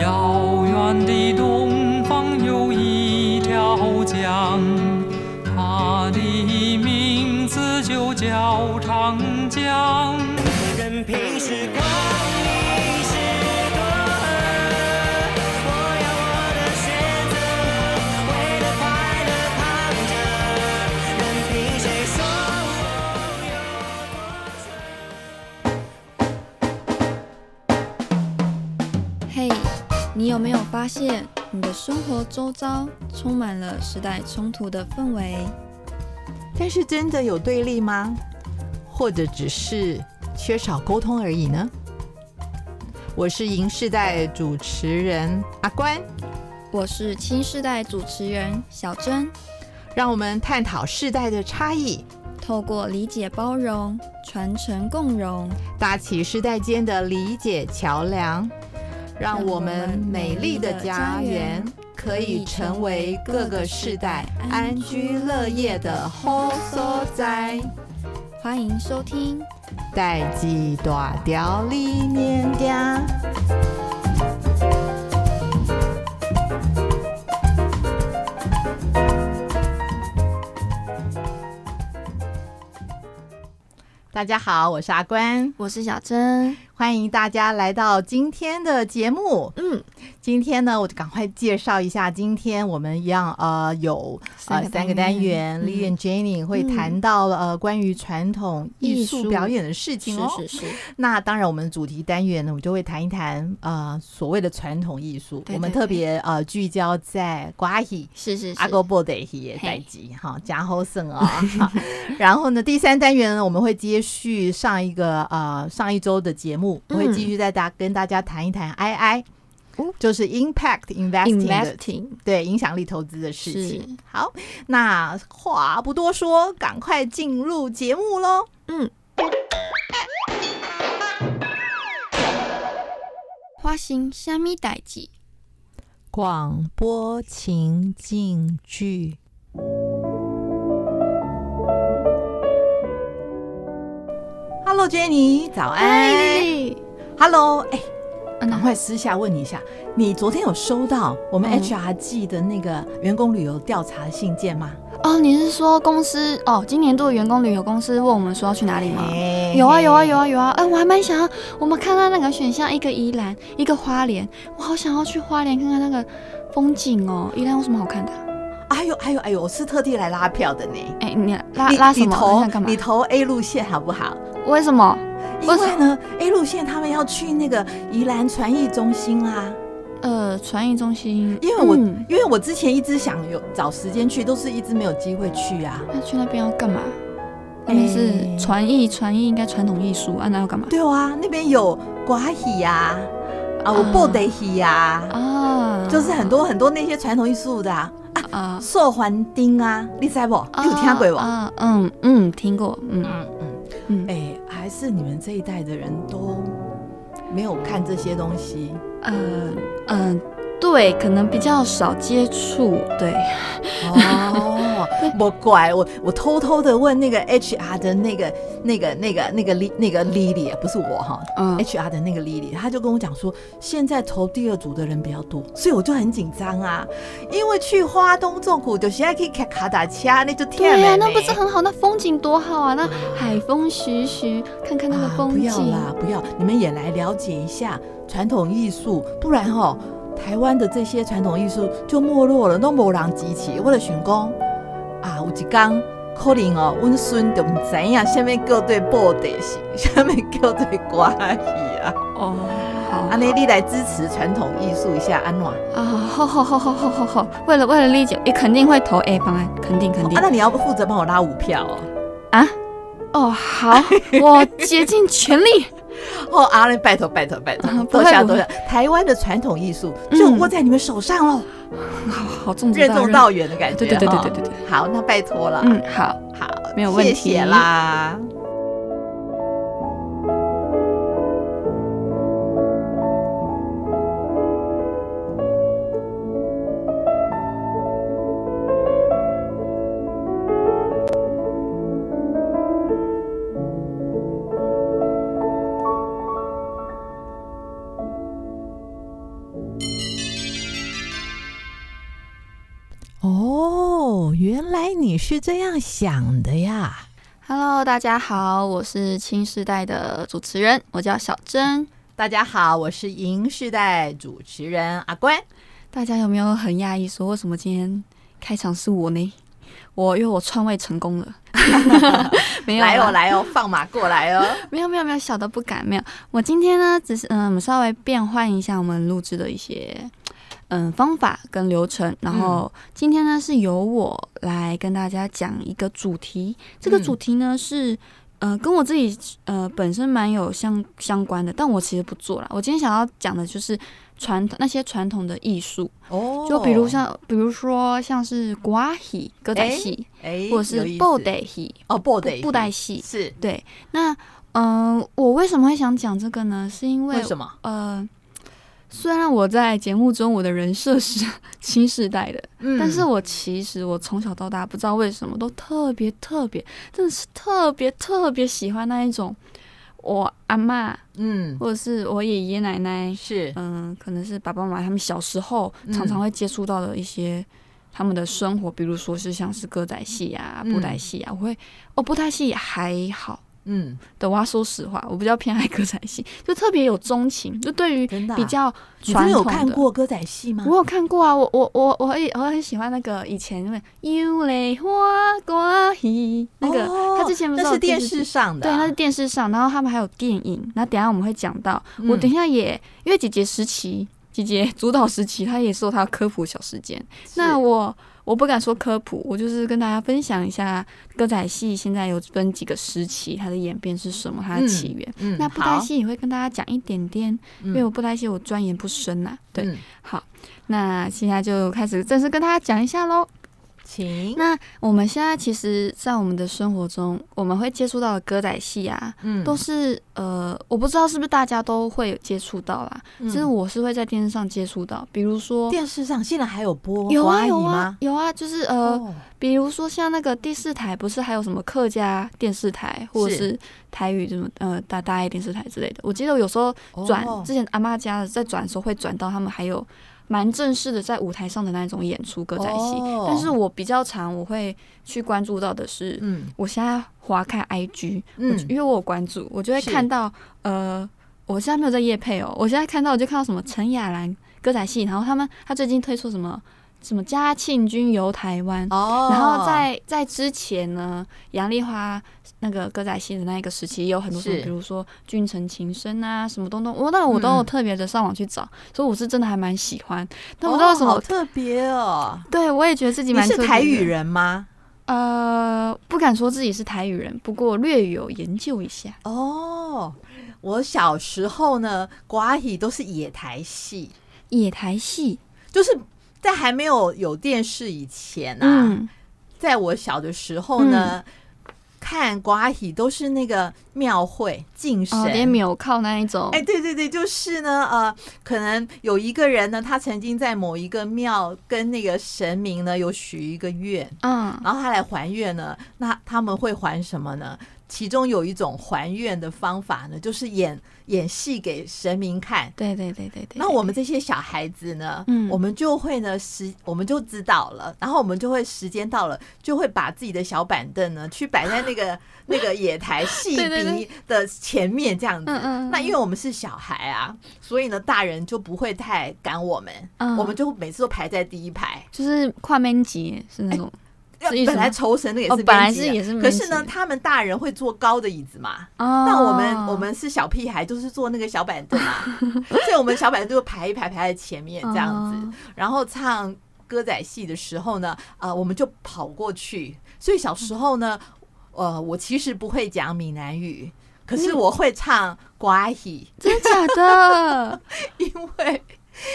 遥远的东方有一条江，它的名字就叫长江。发现，你的生活周遭充满了时代冲突的氛围？但是真的有对立吗？或者只是缺少沟通而已呢？我是银世代主持人阿关，我是青世代主持人小珍。让我们探讨世代的差异，透过理解包容、传承共融，搭起世代间的理解桥梁。让我们美丽的家园可以成为各个世代安居乐业的好所在。欢迎收听《代际大调理念家》。大家好，我是阿关，我是小珍。欢迎大家来到今天的节目。嗯，今天呢，我就赶快介绍一下。今天我们一样呃有呃三个单元，Lily and Jenny 会谈到呃关于传统艺术表演的事情哦。是是是。那当然，我们的主题单元呢，我们就会谈一谈呃所谓的传统艺术。我们特别呃聚焦在瓜戏，是是阿哥布德戏的代志哈，加后生啊。然后呢，第三单元呢，我们会接续上一个呃上一周的节目。我会继续再大跟大家谈一谈 II，就是 impact investing，对影响力投资的事情。好，那话不多说，赶快进入节目喽。嗯，发生虾米代志？广播情境剧。Hello，Jenny，早安。Hello，哎，赶快私下问你一下，你昨天有收到我们 HRG 的那个员工旅游调查的信件吗？哦，你是说公司哦，今年度的员工旅游公司问我们说要去哪里吗？有啊，有啊，有啊，有啊。哎，我还蛮想要，我们看到那个选项，一个宜兰，一个花莲，我好想要去花莲看看那个风景哦。宜兰有什么好看的？哎呦，哎呦，哎呦，我是特地来拉票的呢。哎，你拉拉什么？你投你投 A 路线好不好？为什么？因为呢，A 路线他们要去那个宜兰传艺中心啊。呃，传艺中心，因为我、嗯、因为我之前一直想有找时间去，都是一直没有机会去啊。那去那边要干嘛？那边是传艺，传艺应该传统艺术啊，那要干嘛？对啊，那边有瓜戏呀，啊，我布袋戏呀，啊，就是很多很多那些传统艺术的啊，啊，寿环丁啊，你知不？你有听过不？啊，嗯嗯，听过，嗯嗯嗯，哎、欸，是你们这一代的人都没有看这些东西，嗯嗯，对，可能比较少接触，对，哦，不怪我，我偷偷的问那个 HR 的那个那个那个那个丽那个 Lily，不是我哈，嗯，HR 的那个 Lily，他就跟我讲说，现在投第二组的人比较多，所以我就很紧张啊，因为去花东纵谷就现在可以开卡打掐，那就天对呀、啊，那不是很好，那风景多好啊，那海风徐徐，看看那个风景，啊、不要啦，不要，你们也来了解一下传统艺术，不然哈。台湾的这些传统艺术就没落了，都没人支持。我就想讲啊，有一天可能哦，阮孙就唔知影什么叫做布袋戏，什么叫做歌戏啊。哦，好，安尼你来支持传统艺术一下，安怎？啊，好好好好好好好，为了为了丽姐，你肯定会投 A 方案，肯定肯定。啊，那你要不负责帮我拉五票哦？啊？哦，好，我竭尽全力。哦，阿伦，拜托拜托拜托，多谢多谢。台湾的传统艺术就握在你们手上喽，好好重任重道远的感觉。对对对对对对对，好，那拜托了。嗯，好好，没有问题啦。是这样想的呀！Hello，大家好，我是青世代的主持人，我叫小珍。大家好，我是银世代主持人阿关。大家有没有很讶异，说为什么今天开场是我呢？我因为我篡位成功了，没有来哦来哦，放马过来哦！没有没有没有，小的不敢，没有。我今天呢，只是嗯，我们稍微变换一下我们录制的一些。嗯，方法跟流程，然后今天呢是由我来跟大家讲一个主题。这个主题呢是，呃，跟我自己呃本身蛮有相相关的，但我其实不做了。我今天想要讲的就是传统那些传统的艺术哦，就比如像，比如说像是瓜戏、歌仔戏，哎，或者是布袋戏哦，布袋布袋戏是对。那嗯、呃，我为什么会想讲这个呢？是因为为什么？呃。虽然我在节目中我的人设是 新时代的，嗯，但是我其实我从小到大不知道为什么都特别特别，真的是特别特别喜欢那一种我阿嬷，嗯，或者是我爷爷奶奶，是，嗯，可能是爸爸妈妈他们小时候常常会接触到的一些他们的生活，比如说是像是歌仔戏啊、布袋戏啊，我会哦，布袋戏还好。嗯，对，我要说实话，我比较偏爱歌仔戏，就特别有钟情。就对于比较传统的，你有看过歌仔戏吗？我有看过啊，我我我我也我很喜欢那个以前因为《幽花歌戏》那个，他之前不是那是电视上的，对，那是电视上，然后他们还有电影。那等下我们会讲到，我等一下也因为姐姐时期，姐姐主导时期，她也是有她科普小时间。那我。我不敢说科普，我就是跟大家分享一下歌仔戏现在有分几个时期，它的演变是什么，它的起源。嗯嗯、那布袋戏也会跟大家讲一点点，嗯、因为我布袋戏我钻研不深呐、啊。对，嗯、好，那现在就开始正式跟大家讲一下喽。请那我们现在其实，在我们的生活中，我们会接触到的歌仔戏啊，嗯，都是呃，我不知道是不是大家都会有接触到啦。其实我是会在电视上接触到，比如说电视上现在还有播有啊有啊有啊，就是呃，比如说像那个第四台，不是还有什么客家电视台，或者是台语什么呃大大爱电视台之类的。我记得我有时候转之前阿妈家的在转的时候会转到他们还有。蛮正式的，在舞台上的那种演出歌仔戏，oh. 但是我比较常我会去关注到的是，嗯，我现在划开 IG，嗯，因为我有关注，我就会看到，呃，我现在没有在夜配哦，我现在看到我就看到什么陈雅兰歌仔戏，然后他们他最近推出什么？什么嘉庆君游台湾，oh. 然后在在之前呢，杨丽花那个歌仔戏的那一个时期也有很多什么，是比如说君臣情深啊，什么东东，我那我都有特别的上网去找，嗯、所以我是真的还蛮喜欢。但我不知道什么、oh, 特别哦，对我也觉得自己蛮。你是台语人吗？呃，不敢说自己是台语人，不过略有研究一下。哦，oh, 我小时候呢，歌仔都是野台戏，野台戏就是。在还没有有电视以前啊，嗯、在我小的时候呢，嗯、看瓜喜都是那个庙会敬神，连庙靠那一种。哎，对对对，就是呢，呃，可能有一个人呢，他曾经在某一个庙跟那个神明呢有许一个愿，嗯，然后他来还愿呢，那他们会还什么呢？其中有一种还愿的方法呢，就是演演戏给神明看。对对对对对。那我们这些小孩子呢，嗯，我们就会呢时，我们就知道了，然后我们就会时间到了，就会把自己的小板凳呢，去摆在那个 那个野台戏鼻的前面这样子。嗯嗯。那因为我们是小孩啊，所以呢，大人就不会太赶我们，嗯，我们就每次都排在第一排，就是跨门级是那种。本来酬神的也是，本来是也是，可是呢，他们大人会坐高的椅子嘛，那我们我们是小屁孩，就是坐那个小板凳嘛，所以我们小板凳就排一排排在前面这样子，然后唱歌仔戏的时候呢，呃，我们就跑过去。所以小时候呢，呃，我其实不会讲闽南语，可是我会唱歌仔戏，真的假的？因为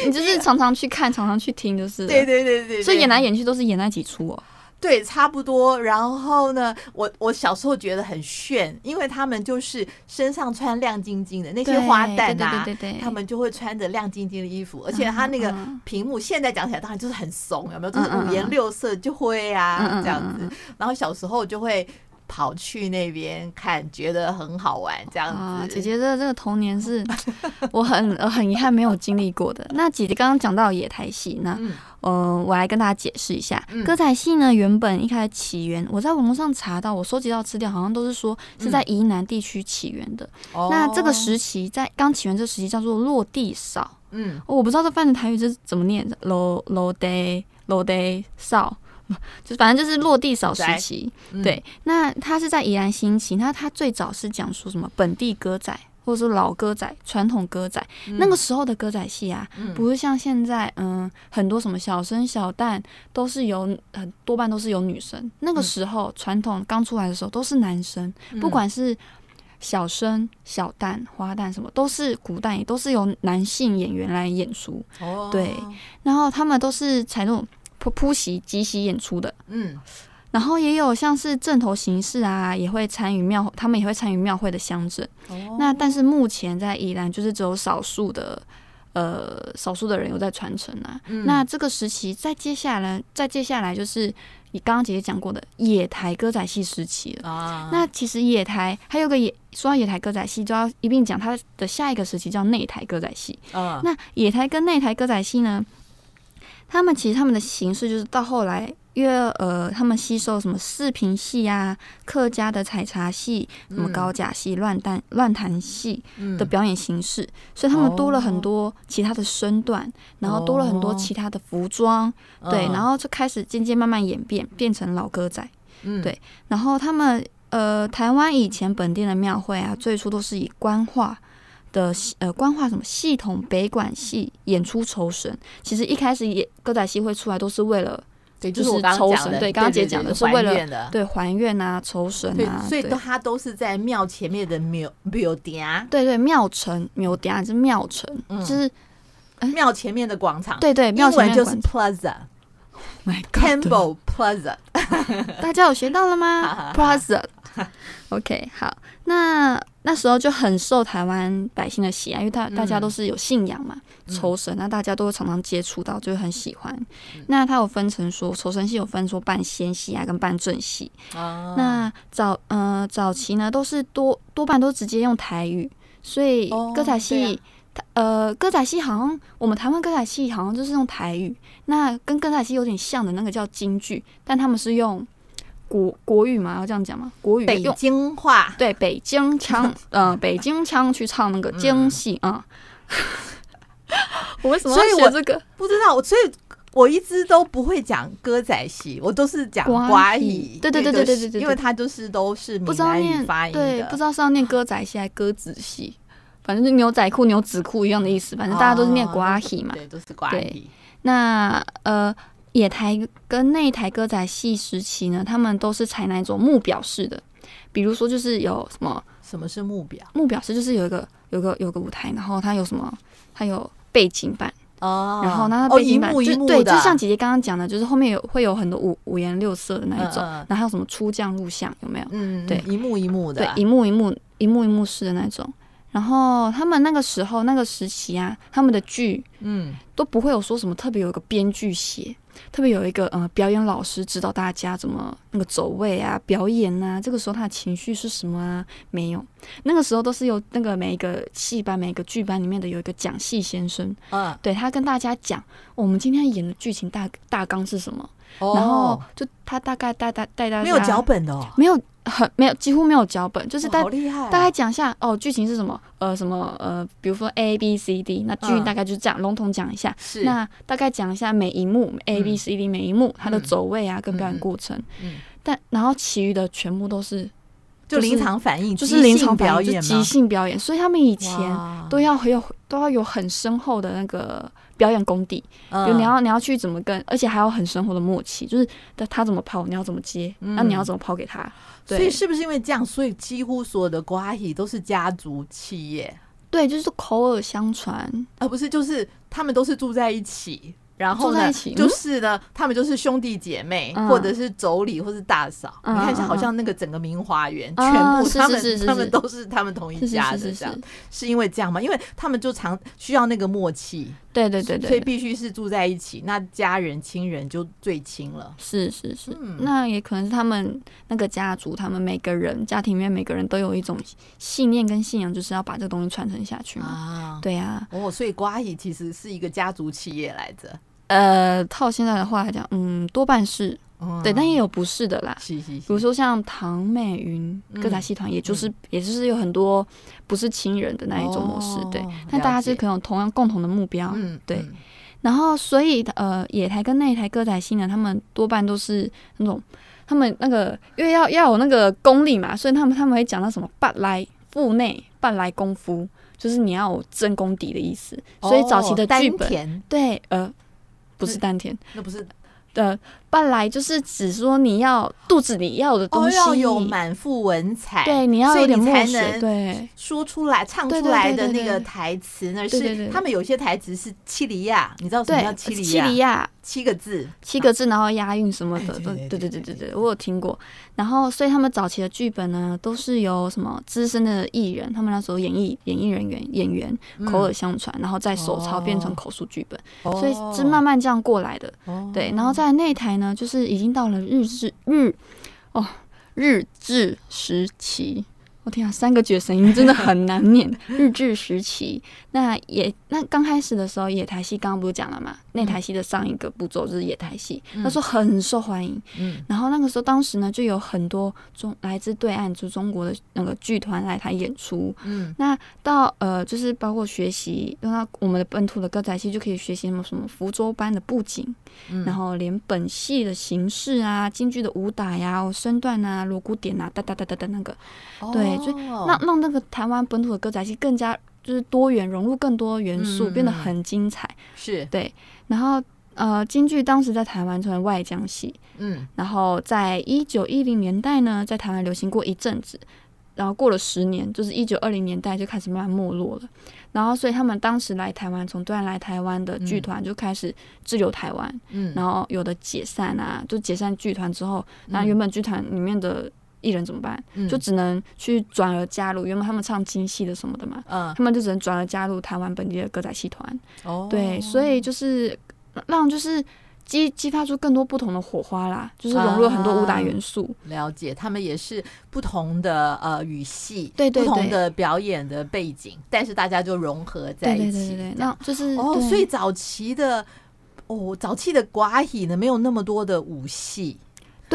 你就是常常去看，常常去听，就是对对对对，所以演来演去都是演那几出哦。对，差不多。然后呢，我我小时候觉得很炫，因为他们就是身上穿亮晶晶的那些花旦啊，对对对，他们就会穿着亮晶晶的衣服，而且他那个屏幕现在讲起来当然就是很怂，有没有？就是五颜六色就会啊这样子。然后小时候就会跑去那边看，觉得很好玩这样子。姐姐的这个童年是 我很很遗憾没有经历过的。那姐姐刚刚讲到野台戏，那嗯、呃，我来跟大家解释一下，嗯、歌仔戏呢，原本一开始起源，我在网络上查到，我收集到资料，好像都是说是在宜南地区起源的。嗯、那这个时期在刚起源这个时期叫做落地少，嗯，我不知道这翻的台语是怎么念的，落落地落地扫。就反正就是落地扫时期，嗯、对。那他是在宜兰兴起，那他最早是讲说什么本地歌仔，或者说老歌仔、传统歌仔。嗯、那个时候的歌仔戏啊，嗯、不是像现在，嗯，很多什么小生小旦都是有很多半都是有女生。那个时候传统刚出来的时候都是男生，嗯、不管是小生、小旦、花旦什么，都是古代也都是由男性演员来演出。哦，对。然后他们都是采用。铺席即席演出的，嗯，然后也有像是阵头形式啊，也会参与庙，他们也会参与庙会的乡镇。哦、那但是目前在宜兰，就是只有少数的，呃，少数的人有在传承啊。嗯、那这个时期，再接下来，再接下来就是你刚刚姐姐讲过的野台歌仔戏时期了。啊、那其实野台还有个野，说到野台歌仔戏，就要一并讲它的下一个时期叫内台歌仔戏。啊、那野台跟内台歌仔戏呢？他们其实他们的形式就是到后来，因为呃，他们吸收什么视频戏啊、客家的采茶戏、什么高甲戏、乱弹乱弹戏的表演形式，嗯、所以他们多了很多其他的身段，哦、然后多了很多其他的服装，哦、对，然后就开始渐渐慢慢演变，变成老歌仔，嗯、对，然后他们呃，台湾以前本地的庙会啊，最初都是以官话。的呃，官话什么系统北管系演出酬神，其实一开始也歌仔戏会出来都是为了，对，就是抽神，对，刚刚姐讲的是为了对还愿啊，酬神啊，所以都它都是在庙前面的庙庙埕，对对，庙城庙埕是庙城，就是庙前面的广场，对对，庙前面就是 Plaza，My God，Temple Plaza，大家有学到了吗？Plaza，OK，好，那。那时候就很受台湾百姓的喜爱，因为大大家都是有信仰嘛，酬神，那大家都会常常接触到，就很喜欢。那他有分成说，酬神戏有分说半仙戏啊，跟半正戏。那早呃早期呢，都是多多半都直接用台语，所以歌仔戏，呃歌仔戏好像我们台湾歌仔戏好像就是用台语。那跟歌仔戏有点像的那个叫京剧，但他们是用。国国语嘛，要这样讲吗？国语北京话，对，北京腔，呃，北京腔去唱那个京戏啊。我为什么要学这个？不知道，所以我一直都不会讲歌仔戏，我都是讲瓜语。对对对对对对对，因为它就是都是闽南语发音的，对，不知道是要念歌仔戏还是歌仔戏，反正就牛仔裤、牛仔裤一样的意思，反正大家都是念瓜语嘛，对，都是瓜语。那呃。野台跟内台歌仔戏时期呢，他们都是采那种木表式的，比如说就是有什么？什么是木表？木表式就是有一个有个有个舞台，然后它有什么？它有背景板哦，然后那背景板就对，就像姐姐刚刚讲的，就是后面有会有很多五五颜六色的那一种，然后还有什么出将入相有没有？嗯，对，一幕一幕的，对，一幕一幕一幕一幕式的那种。然后他们那个时候那个时期啊，他们的剧嗯都不会有说什么特别有一个编剧写。特别有一个呃表演老师指导大家怎么那个走位啊、表演啊，这个时候他的情绪是什么啊？没有，那个时候都是由那个每一个戏班、每一个剧班里面的有一个讲戏先生，嗯，对他跟大家讲，我们今天演的剧情大大纲是什么，哦、然后就他大概带带带大家没有脚本的、哦，没有。很没有，几乎没有脚本，就是大、大概讲一下哦，剧情是什么？呃，什么呃，比如说 A B C D，那剧大概就是这样，笼统讲一下。是。那大概讲一下每一幕 A B C D 每一幕它的走位啊，跟表演过程。嗯。但然后其余的全部都是就临场反应，就是临场表演，即兴表演。所以他们以前都要很有都要有很深厚的那个表演功底，就你要你要去怎么跟，而且还要很深厚的默契，就是他他怎么抛，你要怎么接，那你要怎么抛给他。所以是不是因为这样，所以几乎所有的歌仔戏都是家族企业？对，就是口耳相传，而不是就是他们都是住在一起。然后呢，就是呢，他们就是兄弟姐妹，或者是妯娌，或是大嫂。你看，一下好像那个整个明华园，全部他们他们都是他们同一家的这样，是因为这样吗？因为他们就常需要那个默契，对对对对，所以必须是住在一起，那家人亲人就最亲了。是是是，那也可能是他们那个家族，他们每个人家庭里面每个人都有一种信念跟信仰，就是要把这个东西传承下去嘛。啊，对呀。哦，所以瓜姨其实是一个家族企业来着。呃，套现在的话来讲，嗯，多半是。对，但也有不是的啦。是是是，比如说像唐美云歌仔戏团，也就是、嗯、也就是有很多不是亲人的那一种模式。哦、对，但大家是可能有同样共同的目标。嗯，对。嗯、然后，所以呃，野台跟内台歌仔戏呢，他们多半都是那种他们那个，因为要要有那个功力嘛，所以他们他们会讲到什么半来腹内半来功夫，就是你要有真功底的意思。所以早期的剧本，哦、对，呃，不是丹田，那不是。的半来就是指说你要肚子里要的东西，要有满腹文采，对，你要有点墨水，对，说出来唱出来的那个台词呢，是他们有些台词是七里亚，你知道什么叫七里亚？七里亚。七个字，七个字，然后押韵什么的，对对对对对对，我有听过。然后，所以他们早期的剧本呢，都是由什么资深的艺人，他们那时候演艺演艺人员演员口耳相传，然后再手抄变成口述剧本，所以是慢慢这样过来的。对，然后在那台呢，就是已经到了日治日哦日治时期。我天啊，三个绝声音真的很难念。日治时期，那也那刚开始的时候，野台戏刚刚不是讲了嘛？内台戏的上一个步骤就是野台戏，那时候很受欢迎。嗯，然后那个时候，当时呢就有很多中来自对岸就中国的那个剧团来台演出。嗯，那到呃就是包括学习，那我们的本土的歌仔戏就可以学习什么什么福州班的布景，嗯，然后连本戏的形式啊、京剧的武打呀、身段啊、锣鼓点啊，哒哒哒哒哒那个，对。所以让让那个台湾本土的歌仔戏更加就是多元，融入更多元素，嗯、变得很精彩。是对，然后呃，京剧当时在台湾成为外江戏，嗯，然后在一九一零年代呢，在台湾流行过一阵子，然后过了十年，就是一九二零年代就开始慢慢没落了。然后，所以他们当时来台湾，从对岸来台湾的剧团就开始滞留台湾，嗯，然后有的解散啊，就解散剧团之后，那原本剧团里面的。艺人怎么办？就只能去转而加入，原本他们唱京戏的什么的嘛，嗯，他们就只能转而加入台湾本地的歌仔戏团。哦，对，所以就是让就是激激发出更多不同的火花啦，就是融入了很多武打元素。了解，他们也是不同的呃语系，对对，不同的表演的背景，但是大家就融合在一起。对对对，那就是哦，所以早期的哦，早期的寡戏呢，没有那么多的武戏。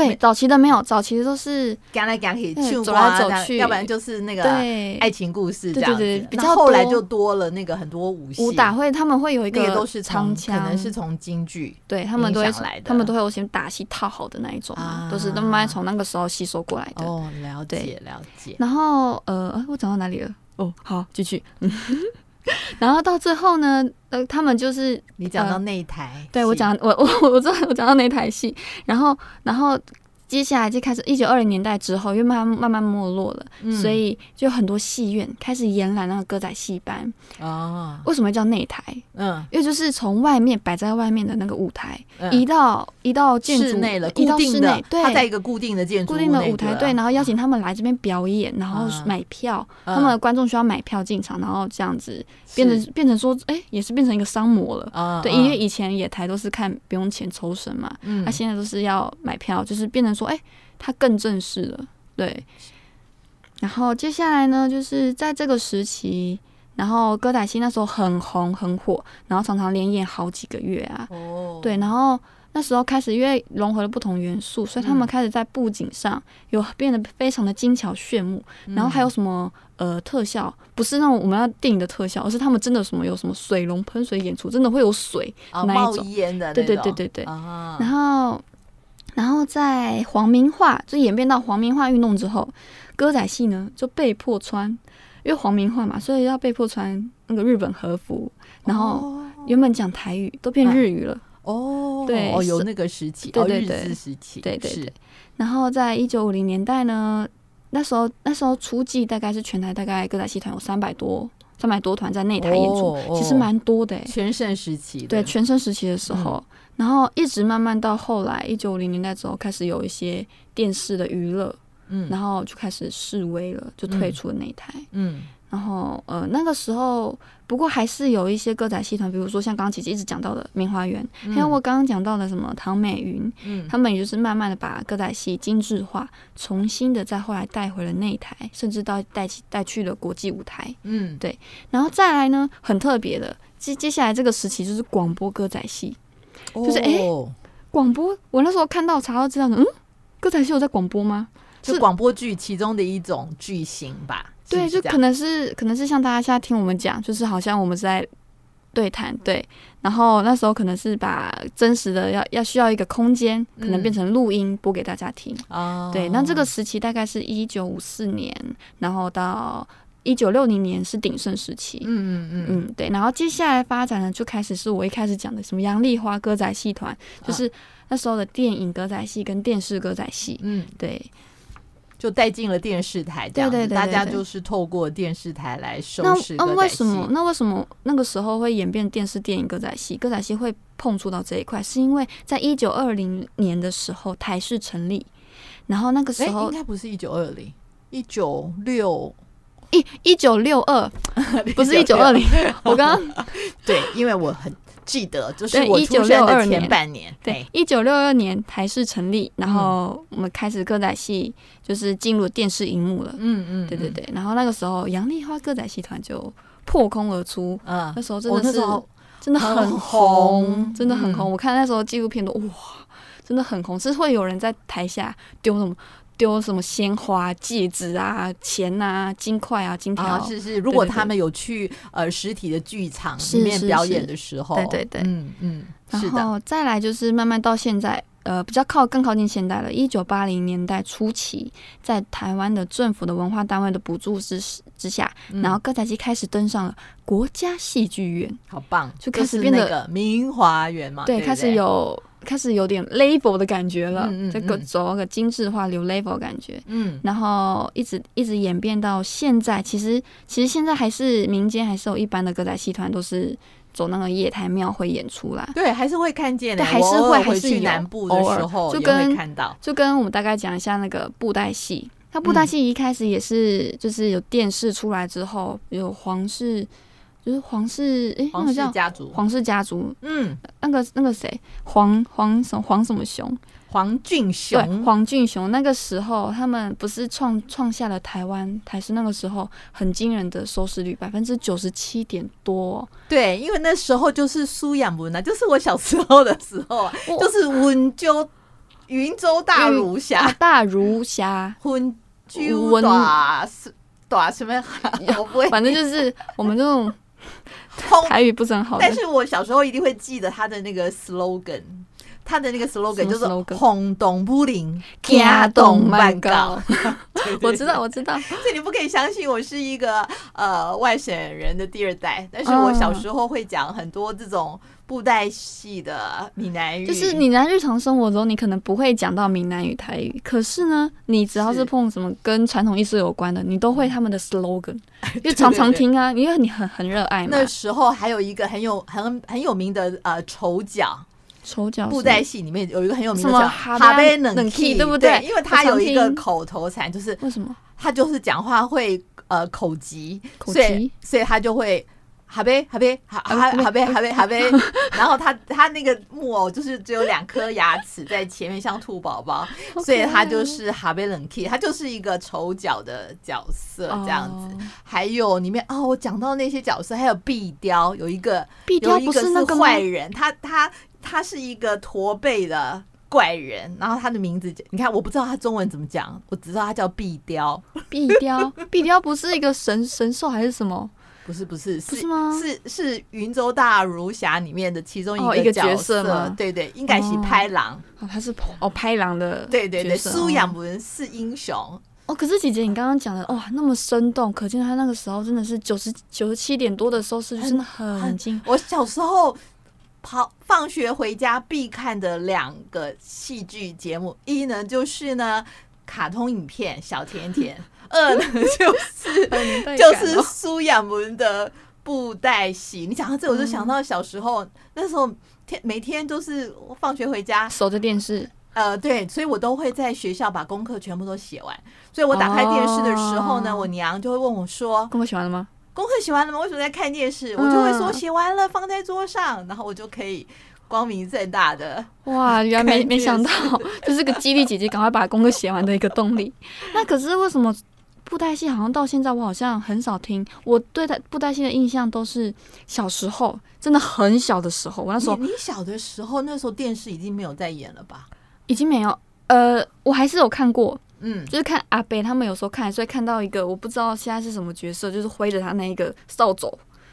对，早期的没有，早期的都是讲来讲去，走来走去，要不然就是那个爱情故事这样子。对对对，比较后来就多了那个很多武戏。武打会，他们会有一个都是长枪，可能是从京剧，对他们都会他们都会有些打戏套好的那一种嘛，都是慢慢从那个时候吸收过来的。哦，了解了解。然后呃，我讲到哪里了？哦，好，继续。然后到最后呢，呃，他们就是你讲到那一台，对我讲我我我知道我讲到那台戏，然后然后。接下来就开始，一九二零年代之后，因为慢慢慢慢没落了，嗯、所以就很多戏院开始延揽那个歌仔戏班。哦，为什么叫内台？嗯，因为就是从外面摆在外面的那个舞台，嗯、移到移到建筑内了，移到室内，对，它在一个固定的建筑、固定的舞台，对，然后邀请他们来这边表演，然后买票，嗯、他们的观众需要买票进场，然后这样子变成变成说，哎、欸，也是变成一个商模了。嗯、对，因为以前野台都是看不用钱抽成嘛，嗯，他现在都是要买票，就是变成。说哎，他更正式了，对。然后接下来呢，就是在这个时期，然后歌仔戏那时候很红很火，然后常常连演好几个月啊。哦。对，然后那时候开始，因为融合了不同元素，所以他们开始在布景上有变得非常的精巧炫目。嗯、然后还有什么呃特效，不是那种我们要电影的特效，而是他们真的什么有什么水龙喷水演出，真的会有水那一种。冒烟的。对对对对对。啊、然后。然后在皇民化，就演变到皇民化运动之后，歌仔戏呢就被迫穿，因为皇民化嘛，所以要被迫穿那个日本和服。然后原本讲台语都变日语了。哦，对，哦，有那个时期，对对对，日治时期，对对对。然后在一九五零年代呢，那时候那时候初季大概是全台大概歌仔戏团有三百多三百多团在内台演出，其实蛮多的。全盛时期，对，全盛时期的时候。然后一直慢慢到后来，一九五零年代之后开始有一些电视的娱乐，嗯，然后就开始示威了，就退出了那台，嗯，然后呃那个时候，不过还是有一些歌仔戏团，比如说像刚刚姐姐一直讲到的明华园，还有我刚刚讲到的什么唐美云，嗯，他们也就是慢慢的把歌仔戏精致化，重新的再后来带回了内台，甚至到带起带去了国际舞台，嗯，对，然后再来呢，很特别的接接下来这个时期就是广播歌仔戏。就是哎，广播，我那时候看到查到资料，嗯，歌仔戏有在广播吗？是广播剧其中的一种剧型吧？对，就可能是可能是像大家现在听我们讲，就是好像我们是在对谈，对。然后那时候可能是把真实的要要需要一个空间，可能变成录音播给大家听。哦、嗯，对。那这个时期大概是一九五四年，然后到一九六零年是鼎盛时期。嗯嗯嗯嗯，对。然后接下来发展呢，就开始是我一开始讲的什么杨丽花歌仔戏团，就是那时候的电影歌仔戏跟电视歌仔戏。嗯，对。就带进了电视台，这样，对对对对对，大家就是透过电视台来收视歌仔戏。那为什么？那为什么那个时候会演变电视电影歌仔戏？歌仔戏会碰触到这一块，是因为在一九二零年的时候台视成立，然后那个时候、欸、应该不是一九二零，一九六一一九六二，不是一九二零。我刚刚 对，因为我很。记得就是我出生的前半年，对，一九六二年台视成立，然后我们开始歌仔戏就是进入电视荧幕了，嗯嗯，对对对，然后那个时候杨丽花歌仔戏团就破空而出，嗯，那时候真的是真的很红，真的很红，我看那时候纪录片都哇，真的很红，是会有人在台下丢什么。丢什么鲜花、戒指啊、钱啊、金块啊、金条、啊？是是，如果他们有去呃实体的剧场里面表演的时候，对对对，嗯嗯，然后再来就是慢慢到现在，呃，比较靠更靠近现代了。一九八零年代初期，在台湾的政府的文化单位的补助之之下，嗯、然后歌仔戏开始登上了国家戏剧院，好棒，就开始变得那个明华园嘛，对，对对开始有。开始有点 label 的感觉了，这个走那个精致化、流 label 感觉，嗯，然后一直一直演变到现在，其实其实现在还是民间还是有一般的歌仔戏团都是走那个夜台庙会演出来，对，还是会看见的，对，还是会还是去南部的时候就跟看到，就跟我们大概讲一下那个布袋戏，它布袋戏一开始也是就是有电视出来之后有皇室。就是皇室，哎、欸，黄氏家族，皇室家族，嗯，那个那个谁，黄黄什么黄什么雄，黄俊雄，对，黄俊雄，那个时候他们不是创创下了台湾台视那个时候很惊人的收视率，百分之九十七点多。对，因为那时候就是苏养文啊，就是我小时候的时候啊，就是温州云州大儒侠、啊，大儒侠，温州大大什么？我不会，反正就是我们这种。台语不是很好，但是我小时候一定会记得他的那个 slogan，他的那个 slogan 就是“轰动武林，行动万高”。我知道，我知道。所以你不可以相信我是一个呃外省人的第二代，但是我小时候会讲很多这种。布袋戏的闽南语，就是你在日常生活中，你可能不会讲到闽南语、台语，可是呢，你只要是碰什么跟传统艺术有关的，你都会他们的 slogan，就常常听啊，因为你很很热爱嘛。那时候还有一个很有很很有名的呃丑角，丑角布袋戏里面有一个很有名的叫哈贝冷气，对不对？因为他有一个口头禅，就是为什么？他就是讲话会呃口急，口急，所以他就会。哈贝哈贝哈哈哈贝哈贝哈贝，然后他他那个木偶就是只有两颗牙齿在前面，像兔宝宝，所以他就是哈贝冷 key，他就是一个丑角的角色这样子。还有里面哦，我讲到那些角色，还有壁雕，有一个壁雕不是那个坏人，他他他是一个驼背的怪人，然后他的名字你看我不知道他中文怎么讲，我只知道他叫壁雕。壁雕 壁雕不是一个神神兽还是什么？不是不是是吗？是是云州大儒侠里面的其中一个角色吗？对对，应该是拍狼。哦，他是哦拍狼的。对对对，苏养文是英雄。哦，可是姐姐，你刚刚讲的哇，那么生动，可见他那个时候真的是九十九十七点多的收视率，真的很惊。我小时候跑放学回家必看的两个戏剧节目，一呢就是呢卡通影片小甜甜。二呢，就是就是苏亚文的布袋戏。你讲到这，我就想到小时候那时候天每天都是放学回家守着电视。呃，对，所以我都会在学校把功课全部都写完。所以我打开电视的时候呢，我娘就会问我说：“功课写完了吗？功课写完了吗？为什么在看电视？”我就会说：“写完了，放在桌上。”然后我就可以光明正大的。哇，原来没没想到，就是个激励姐姐赶快把功课写完的一个动力。那可是为什么？布袋戏好像到现在我好像很少听。我对他布袋戏的印象都是小时候，真的很小的时候。我那时候你，你小的时候，那时候电视已经没有在演了吧？已经没有。呃，我还是有看过，嗯，就是看阿北他们有时候看，所以看到一个我不知道现在是什么角色，就是挥着他那一个扫帚，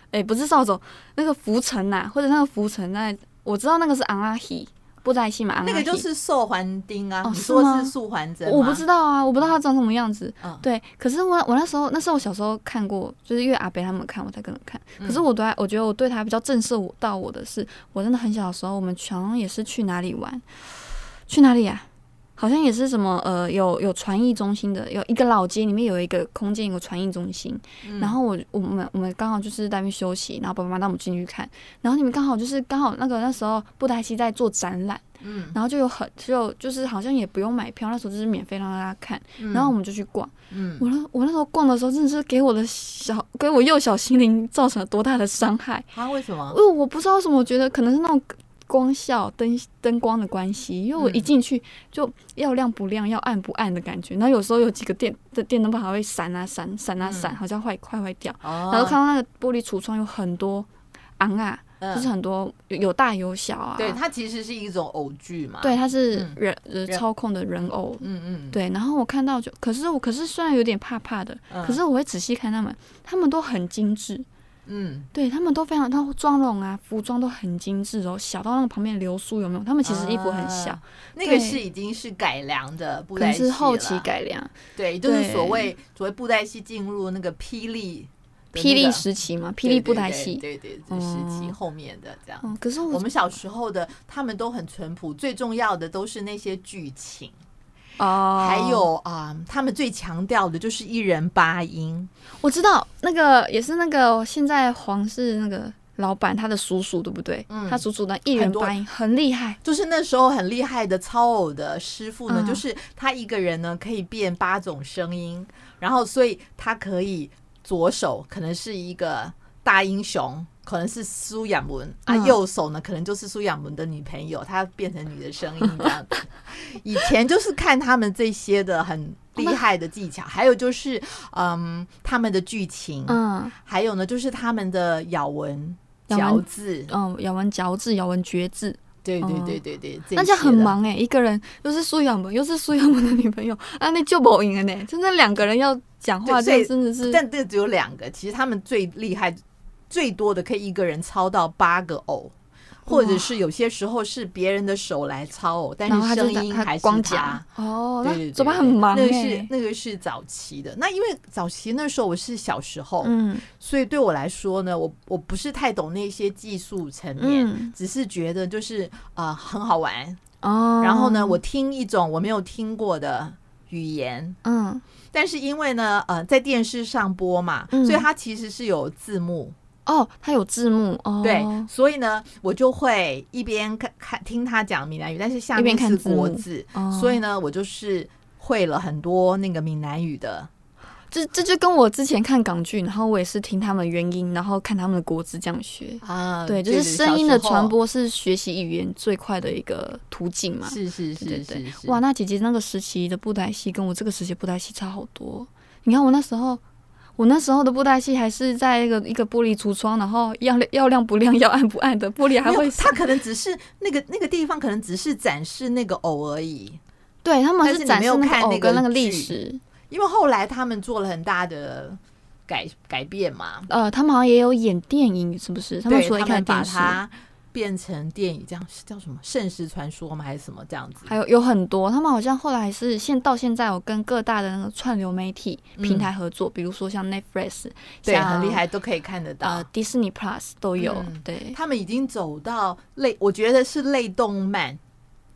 哎、欸，不是扫帚，那个拂尘呐，或者那个拂尘，那我知道那个是昂阿喜。布袋戏嘛，那个就是素环丁啊，哦、你说是素环真？我不知道啊，我不知道他长什么样子。嗯、对，可是我我那时候那时候我小时候看过，就是因为阿北他们看，我才跟着看。可是我对，我觉得我对他比较震慑我到我的是，我真的很小的时候，我们好像也是去哪里玩，去哪里呀、啊？好像也是什么呃，有有传艺中心的，有一个老街里面有一个空间，有传艺中心。嗯、然后我我们我们刚好就是在那边休息，然后爸爸妈妈带我们进去看。然后你们刚好就是刚好那个那时候布袋戏在做展览，嗯，然后就有很就就是好像也不用买票，那时候就是免费让大家看。嗯、然后我们就去逛，嗯，我那我那时候逛的时候真的是给我的小给我幼小心灵造成了多大的伤害啊？为什么？因为我不知道为什么，我觉得可能是那种。光效灯灯光的关系，因为我一进去就要亮不亮，要暗不暗的感觉。然后有时候有几个电的电灯泡还会闪啊闪，闪啊闪，好像坏快坏掉。然后看到那个玻璃橱窗有很多昂啊，就是很多有大有小啊。对，它其实是一种偶剧嘛。对，它是人呃操控的人偶。嗯嗯。对，然后我看到就，可是我可是虽然有点怕怕的，可是我会仔细看他们，他们都很精致。嗯，对他们都非常，他妆容啊、服装都很精致哦，小到那个旁边流苏有没有？他们其实衣服很小，那个是已经是改良的布袋戏了，是后期改良。对，就是所谓所谓布袋戏进入那个霹雳霹雳时期嘛，霹雳布袋戏，对对对，时期后面的这样。可是我们小时候的他们都很淳朴，最重要的都是那些剧情。哦，oh, 还有啊、呃，他们最强调的就是一人八音。我知道那个也是那个现在皇室那个老板他的叔叔对不对？嗯，他叔叔呢一人八音很厉害，就是那时候很厉害的操偶的师傅呢，嗯、就是他一个人呢可以变八种声音，然后所以他可以左手可能是一个大英雄。可能是苏亚文啊，右手呢可能就是苏亚文的女朋友，她变成女的声音这样子。以前就是看他们这些的很厉害的技巧，还有就是嗯他们的剧情，嗯，还有呢就是他们的咬文嚼字，嗯，咬文嚼字、咬文嚼字，对对对对对，那这样很忙哎，一个人又是苏亚文，又是苏亚文的女朋友啊，那就不赢了呢。真的两个人要讲话，这真的是，但这只有两个，其实他们最厉害。最多的可以一个人操到八个偶，或者是有些时候是别人的手来操偶，但是声音还是他。他哦，对对对，嘴巴很忙。那个是那个是早期的。那因为早期那时候我是小时候，嗯，所以对我来说呢，我我不是太懂那些技术层面，嗯、只是觉得就是啊、呃、很好玩哦。然后呢，我听一种我没有听过的语言，嗯，但是因为呢，呃，在电视上播嘛，嗯、所以它其实是有字幕。哦，他有字幕哦，对，所以呢，我就会一边看看听他讲闽南语，但是下面是国字，字所以呢，我就是会了很多那个闽南语的。这这就跟我之前看港剧，然后我也是听他们原音，然后看他们的国字这样学啊。对，就是声音的传播是学习语言最快的一个途径嘛。是是是，是，是，是，是哇，那姐姐那个时期的布袋戏跟我这个时期布袋戏差好多。你看我那时候。我那时候的布袋戏还是在一个一个玻璃橱窗，然后要要亮不亮，要暗不暗的玻璃还会。它可能只是那个那个地方，可能只是展示那个偶而已。对，他们是展示那个偶跟那个历史。因为后来他们做了很大的改改变嘛。呃，他们好像也有演电影，是不是？他们除了看电视。变成电影这样是叫什么《盛世传说》吗？还是什么这样子？还有有很多，他们好像后来是现到现在有跟各大的那个串流媒体平台合作，嗯、比如说像 Netflix，对，很厉害，都可以看得到。呃，Disney Plus 都有。嗯、对，他们已经走到类，我觉得是类动漫，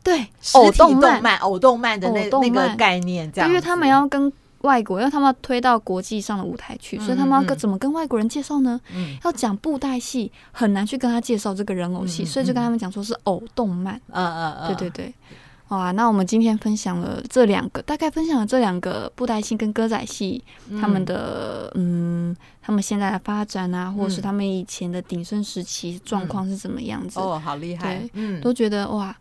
对，偶动漫、偶动漫的那那个概念，这样，因为他们要跟。外国，因为他们要推到国际上的舞台去，所以他们要跟怎么跟外国人介绍呢？嗯、要讲布袋戏，很难去跟他介绍这个人偶戏，嗯、所以就跟他们讲说是偶动漫。嗯嗯嗯，对对对。哇，那我们今天分享了这两个，大概分享了这两个布袋戏跟歌仔戏他们的嗯，他们现在的发展啊，或者是他们以前的鼎盛时期状况是怎么样子？哦，好厉害！对，嗯，都觉得哇。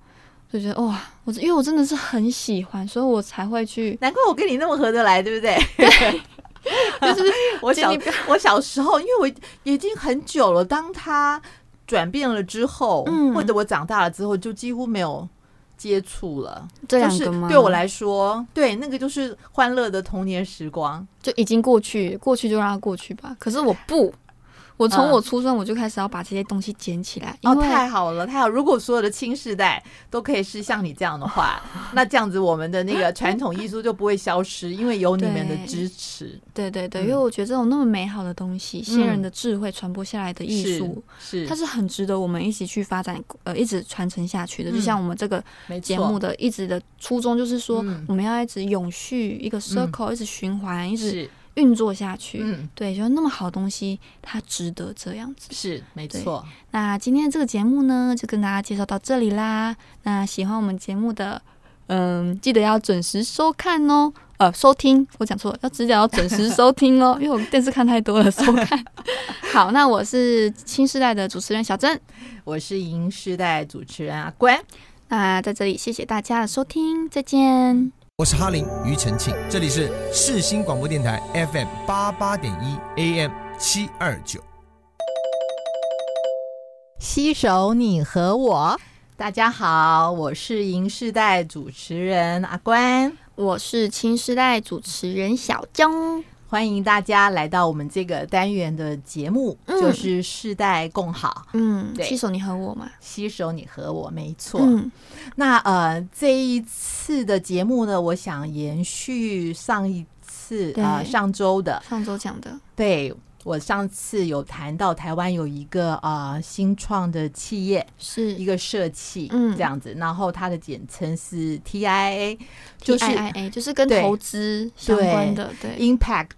就觉得哇，我因为我真的是很喜欢，所以我才会去。难怪我跟你那么合得来，对不对？对，就是 我小我小时候，因为我已经很久了，当他转变了之后，嗯，或者我长大了之后，就几乎没有。接触了，这两个吗？就是对我来说，对那个就是欢乐的童年时光，就已经过去，过去就让它过去吧。可是我不。我从我出生我就开始要把这些东西捡起来。哦，太好了，太好！如果所有的青世代都可以是像你这样的话，那这样子我们的那个传统艺术就不会消失，因为有你们的支持。对对对，因为我觉得这种那么美好的东西，先人的智慧传播下来的艺术，是它是很值得我们一起去发展，呃，一直传承下去的。就像我们这个节目的一直的初衷，就是说我们要一直永续一个 circle，一直循环，一直。运作下去，嗯，对，就那么好东西，它值得这样子，是没错。那今天这个节目呢，就跟大家介绍到这里啦。那喜欢我们节目的，嗯，记得要准时收看哦，呃，收听，我讲错了，要记得要准时收听哦，因为我电视看太多了，收看。好，那我是新时代的主持人小珍，我是银时代主持人阿关。那在这里，谢谢大家的收听，再见。我是哈林庾澄庆，这里是世新广播电台 FM 八八点一 AM 七二九。携手你和我，大家好，我是银世代主持人阿关，我是青世代主持人小钟。欢迎大家来到我们这个单元的节目，嗯、就是世代共好。嗯，携手你和我嘛，携手你和我，没错。嗯、那呃，这一次的节目呢，我想延续上一次啊、呃，上周的，上周讲的，对。我上次有谈到台湾有一个啊、呃、新创的企业，是。一个社企，嗯，这样子，然后它的简称是 TIA，就是 TIA，就是跟投资相关的，对，对，Impact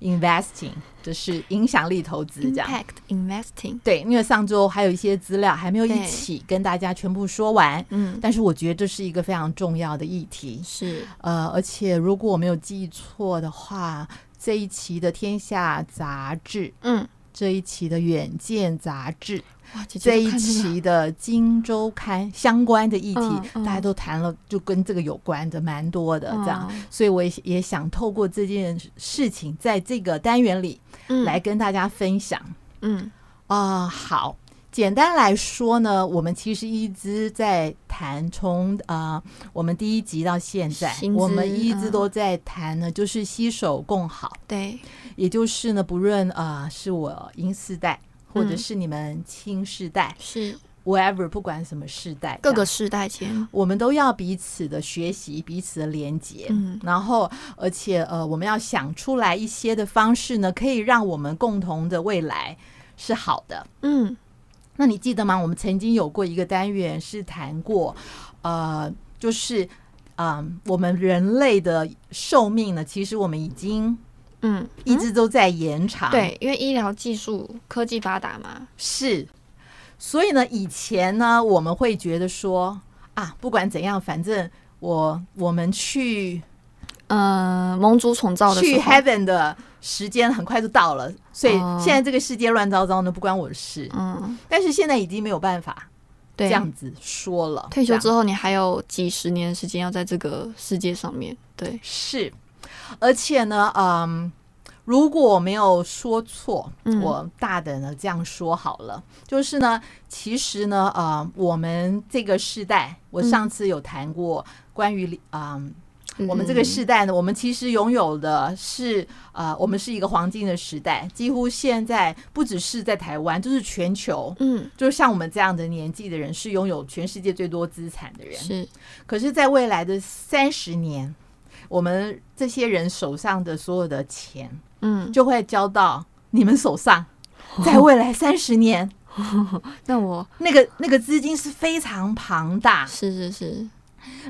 Investing，就是影响力投资这样，Impact Investing，对，因为上周还有一些资料还没有一起跟大家全部说完，嗯，但是我觉得这是一个非常重要的议题，是，呃，而且如果我没有记错的话。这一期的《天下》杂志，嗯，这一期的《远见》杂志，哇，这一期的《今周刊》相关的议题，嗯嗯、大家都谈了，就跟这个有关的蛮多的，这样，嗯、所以我也也想透过这件事情，在这个单元里，来跟大家分享，嗯，啊、呃，好。简单来说呢，我们其实一直在谈，从呃我们第一集到现在，我们一直都在谈呢，就是携手共好。对，也就是呢，不论呃是我银世代，或者是你们青世代，是 whatever，不管什么世代，各个世代间，我们都要彼此的学习，彼此的连接。嗯，然后而且呃，我们要想出来一些的方式呢，可以让我们共同的未来是好的。嗯。那你记得吗？我们曾经有过一个单元是谈过，呃，就是，嗯、呃，我们人类的寿命呢，其实我们已经，嗯，一直都在延长。对，因为医疗技术科技发达嘛。是，所以呢，以前呢，我们会觉得说，啊，不管怎样，反正我我们去，呃，蒙主重造的去 Heaven 的。时间很快就到了，所以现在这个世界乱糟糟的，不关我的事。嗯，但是现在已经没有办法这样子说了。退休之后，你还有几十年时间要在这个世界上面。对，是。而且呢，嗯，如果我没有说错，我大胆的这样说好了，嗯、就是呢，其实呢，呃，我们这个时代，我上次有谈过关于，嗯。我们这个时代呢，我们其实拥有的是，呃，我们是一个黄金的时代，几乎现在不只是在台湾，就是全球，嗯，就是像我们这样的年纪的人，是拥有全世界最多资产的人。是，可是，在未来的三十年，我们这些人手上的所有的钱，嗯，就会交到你们手上。在未来三十年，那我那个那个资金是非常庞大。是是是。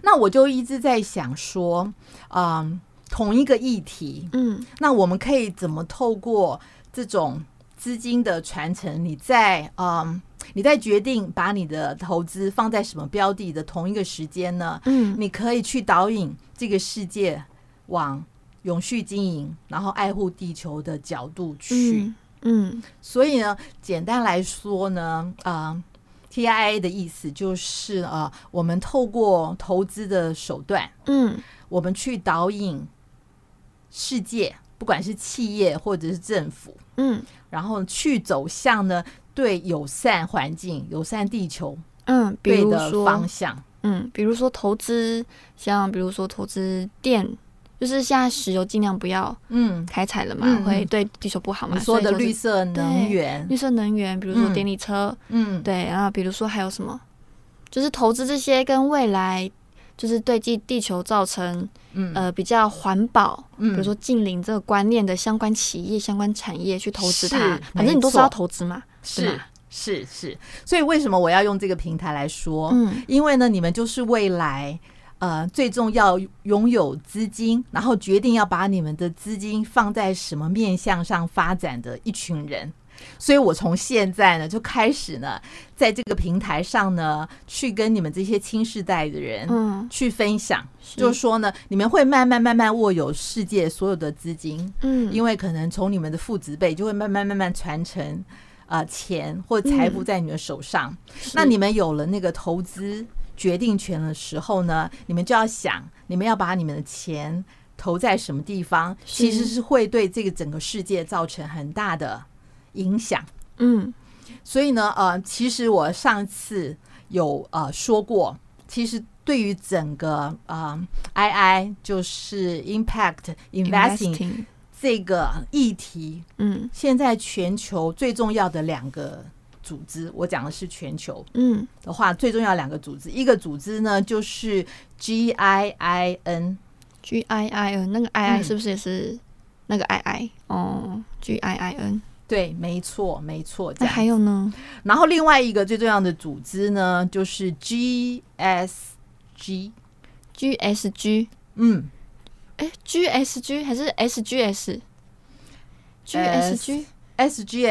那我就一直在想说，嗯，同一个议题，嗯，那我们可以怎么透过这种资金的传承？你在，嗯，你在决定把你的投资放在什么标的的同一个时间呢？嗯，你可以去导引这个世界往永续经营，然后爱护地球的角度去，嗯，嗯，所以呢，简单来说呢，嗯。TIA 的意思就是呃，我们透过投资的手段，嗯，我们去导引世界不管是企业或者是政府，嗯然后去走向呢对友善环境、友善地球嗯，比如对的说方向。嗯，比如说投资，像比如说投资电，就是现在石油尽量不要嗯，开采了嘛，嗯会对地球不好嘛。你说的绿色能源，绿色能源，比如说电力车，嗯，对，然后比如说还有什么，就是投资这些跟未来就是对地地球造成嗯。呃比较环保，嗯。比如说近邻这个观念的相关企业、相关产业去投资它，反正你都是要投资嘛，是吗？是是，所以为什么我要用这个平台来说？嗯。因为呢，你们就是未来呃最重要拥有资金，然后决定要把你们的资金放在什么面向上发展的一群人。所以我从现在呢就开始呢，在这个平台上呢，去跟你们这些新世代的人嗯，去分享，是。就是说呢，你们会慢慢慢慢握有世界所有的资金，嗯，因为可能从你们的父子辈就会慢慢慢慢传承，呃，钱或财富在你们手上。是。那你们有了那个投资决定权的时候呢，你们就要想，你们要把你们的钱投在什么地方，其实是会对这个整个世界造成很大的影响。嗯。所以呢，呃，其实我上次有呃说过，其实对于整个呃 II 就是 Impact Investing 这个议题，嗯。现在全球最重要的两个组织，我讲的是全球嗯的话，最重要两个组织，一个组织呢就是 GIIN，，G I I N 那个 I I 嗯是不是也是那个 I I 哦，G I I N，对，没错，没错。这那还有呢？然后另外一个最重要的组织呢，就是 GSG，G S G，嗯。哎，G S G 还是 S G S？G S G SGS 吗 S G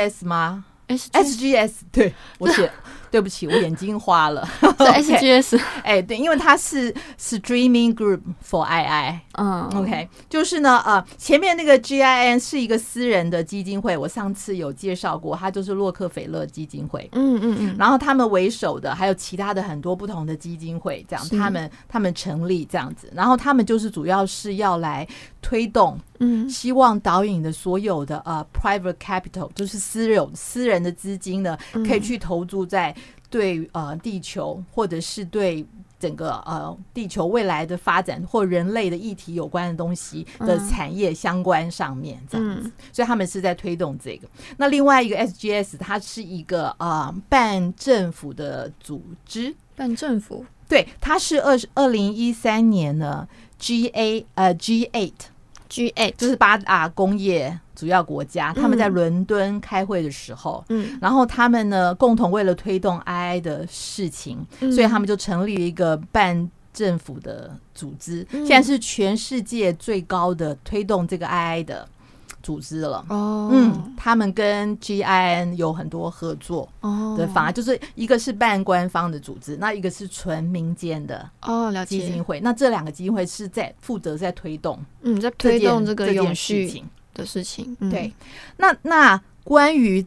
？SGS，对 我写，对不起，我眼睛花了。是 OK S G S，哎，对，因为它是 Streaming Group for II。嗯 OK，就是呢，呃，前面那个 GIN 是一个私人的基金会，我上次有介绍过，它就是洛克菲勒基金会。嗯嗯嗯，然后他们为首的还有其他的很多不同的基金会，这样他们他们成立这样子，然后他们就是主要是要来推动嗯。希望导引的所有的呃 private capital，就是私有私人的资金呢，可以去投注在对呃地球或者是对整个呃地球未来的发展或人类的议题有关的东西的产业相关上面这样子，嗯所以他们是在推动这个。那另外一个 SGS，它是一个呃半政府的组织，半政府。对，它是二二零一三年呢 GA 呃 G eight。G eight，就是八大工业主要国家，他们在伦敦开会的时候，嗯。然后他们呢共同为了推动 II 的事情，嗯所以他们就成立了一个半政府的组织，嗯。现在是全世界最高的推动这个 II 的组织了。哦嗯，他们跟 GIN 有很多合作哦的反而，就是一个是半官方的组织，那一个是纯民间的哦了解基金会。那这两个基金会是在负责在推动嗯在推动这个永续事情。的事情，嗯对，那那关于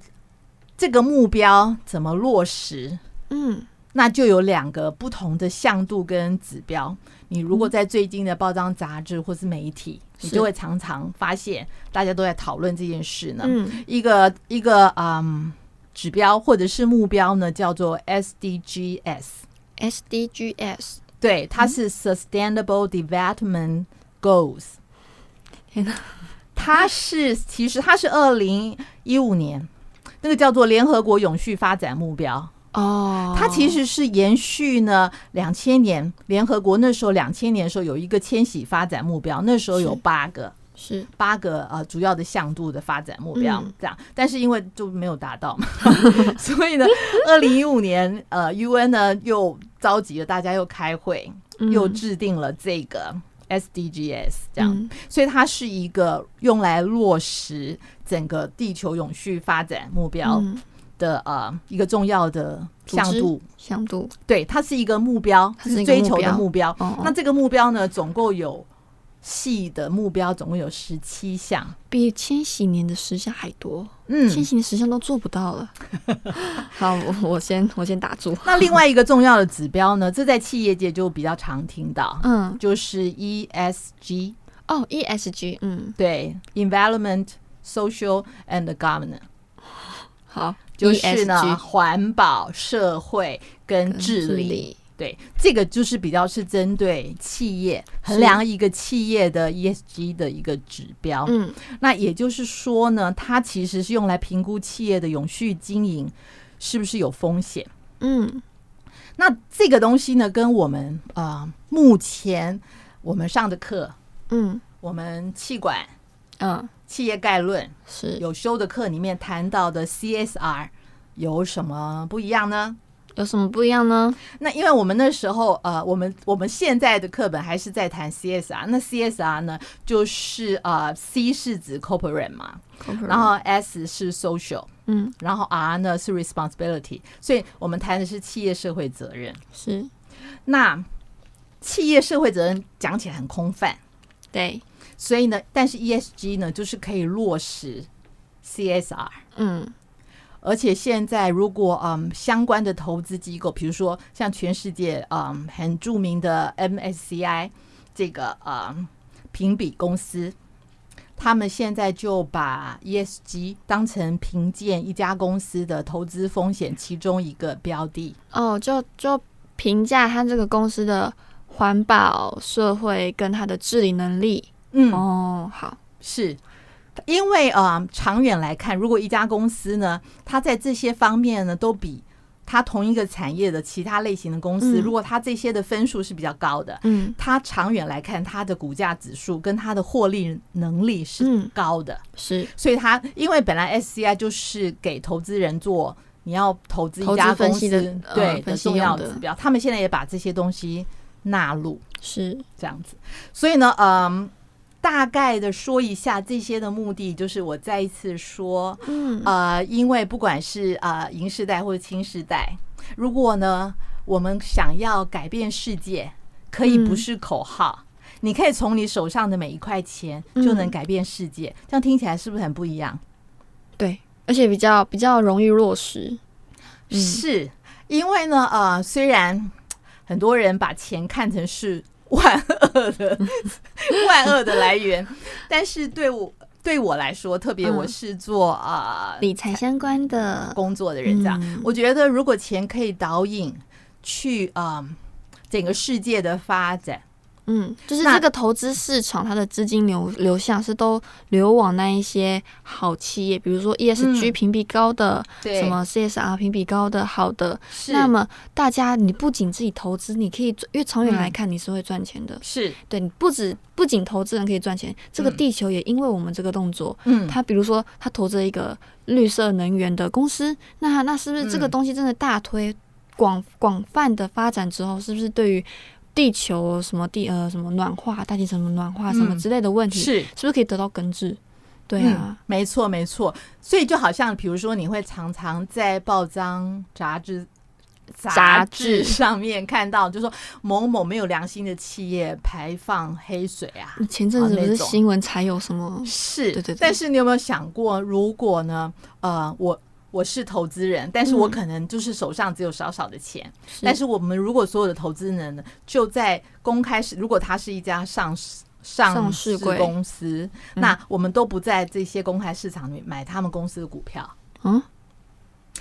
这个目标怎么落实，嗯那就有两个不同的向度跟指标。你如果在最近的报章杂志或是媒体，是。你就会常常发现大家都在讨论这件事呢。嗯。一个一个嗯指标或者是目标呢，叫做 SDGs，S D G S，对，它是 Sustainable Development Goals。天哪，它是其实它是二零一五年那个叫做联合国永续发展目标，哦，它其实是延续呢两千年联合国那时候两千年的时候有一个千禧发展目标，那时候有八个是。八个呃主要的向度的发展目标嗯。这样，但是因为就没有达到嘛，所以呢，二零一五年呃 UN 呢又召集了大家又开会，又嗯制定了这个 SDGs 这样。嗯。所以它是一个用来落实整个地球永续发展目标嗯的、呃一个重要的向度。向度对，它是一个目标，它是追求的目标。哦，那这个目标呢，总共有细的目标，总共有十七项。比千禧年的十项还多，嗯，千禧年十项都做不到了。好，我我先我先打住。那另外一个重要的指标呢，这在企业界就比较常听到，嗯，就是 ESG。哦，ESG，嗯，对，Environment、Social and Governance，好，就是呢环保、社会跟治理。对，这个就是比较是针对企业衡量一个企业的 ESG 的一个指标。嗯，那也就是说呢，它其实是用来评估企业的永续经营是不是有风险。嗯，那这个东西呢，跟我们啊、呃、目前我们上的课，嗯我们气管嗯，企业概论。是。有修的课里面谈到的 CSR 有什么不一样呢？有什么不一样呢？那因为我们那时候，呃，我们我们现在的课本还是在谈 CSR，那 CSR 呢，就是呃，C 是指 corporate 嘛，然后 S 是 social，嗯，然后 R 呢是 responsibility，所以我们谈的是企业社会责任。是。那企业社会责任讲起来很空泛，对，所以呢，但是 ESG 呢，就是可以落实 CSR。嗯而且现在，如果嗯相关的投资机构，比如说像全世界嗯很著名的 MSCI 这个嗯评比公司，他们现在就把 ESG 当成评鉴一家公司的投资风险其中一个标的。哦，就就评价他这个公司的环保、社会跟他的治理能力。嗯，哦，好，是。因为呃，长远来看，如果一家公司呢，它在这些方面呢，都比它同一个产业的其他类型的公司，嗯。如果它这些的分数是比较高的，嗯。它长远来看，它的股价指数跟它的获利能力是高的。是。所以它因为本来 SCI 就是给投资人做，你要投资一家公司对的重要的。指标，他们现在也把这些东西纳入。是，这样子，所以呢，嗯，大概的说一下这些的目的，就是我再一次说，嗯呃，因为不管是呃银时代或者青时代，如果呢我们想要改变世界，可以不是口号，你可以从你手上的每一块钱就能改变世界，这样听起来是不是很不一样？对，而且比较比较容易落实。嗯是因为呢，呃，虽然很多人把钱看成是万恶的 万恶的来源，但是对我对我来说，特别我是做啊、呃、理财相关的工作的人，这样、嗯我觉得如果钱可以导引去啊、呃、整个世界的发展。嗯，就是这个投资市场，它的资金流流向是都流往那一些好企业，比如说 ESG 评比高的，对。什么 CSR 评比高的，好的。那么大家，你不仅自己投资，你可以越长远来看，你是会赚钱的。是。对，你不止不仅投资人可以赚钱，这个地球也因为我们这个动作，嗯，他比如说他投资一个绿色能源的公司，那那是不是这个东西真的大推广广泛的发展之后，是不是对于地球什么地呃什么暖化、大气什么暖化什么之类的问题，是是不是可以得到根治？对啊，嗯，没错没错。所以就好像比如说，你会常常在报章、杂志、杂志上面看到，就说某某没有良心的企业排放黑水啊。前阵子不是新闻才有什么？是，对对对但是你有没有想过，如果呢？呃，我我是投资人，但是我可能就是手上只有少少的钱。但是我们如果所有的投资人呢，就在公开市，如果它是一家上市上市公司，那我们都不在这些公开市场里面买他们公司的股票。嗯，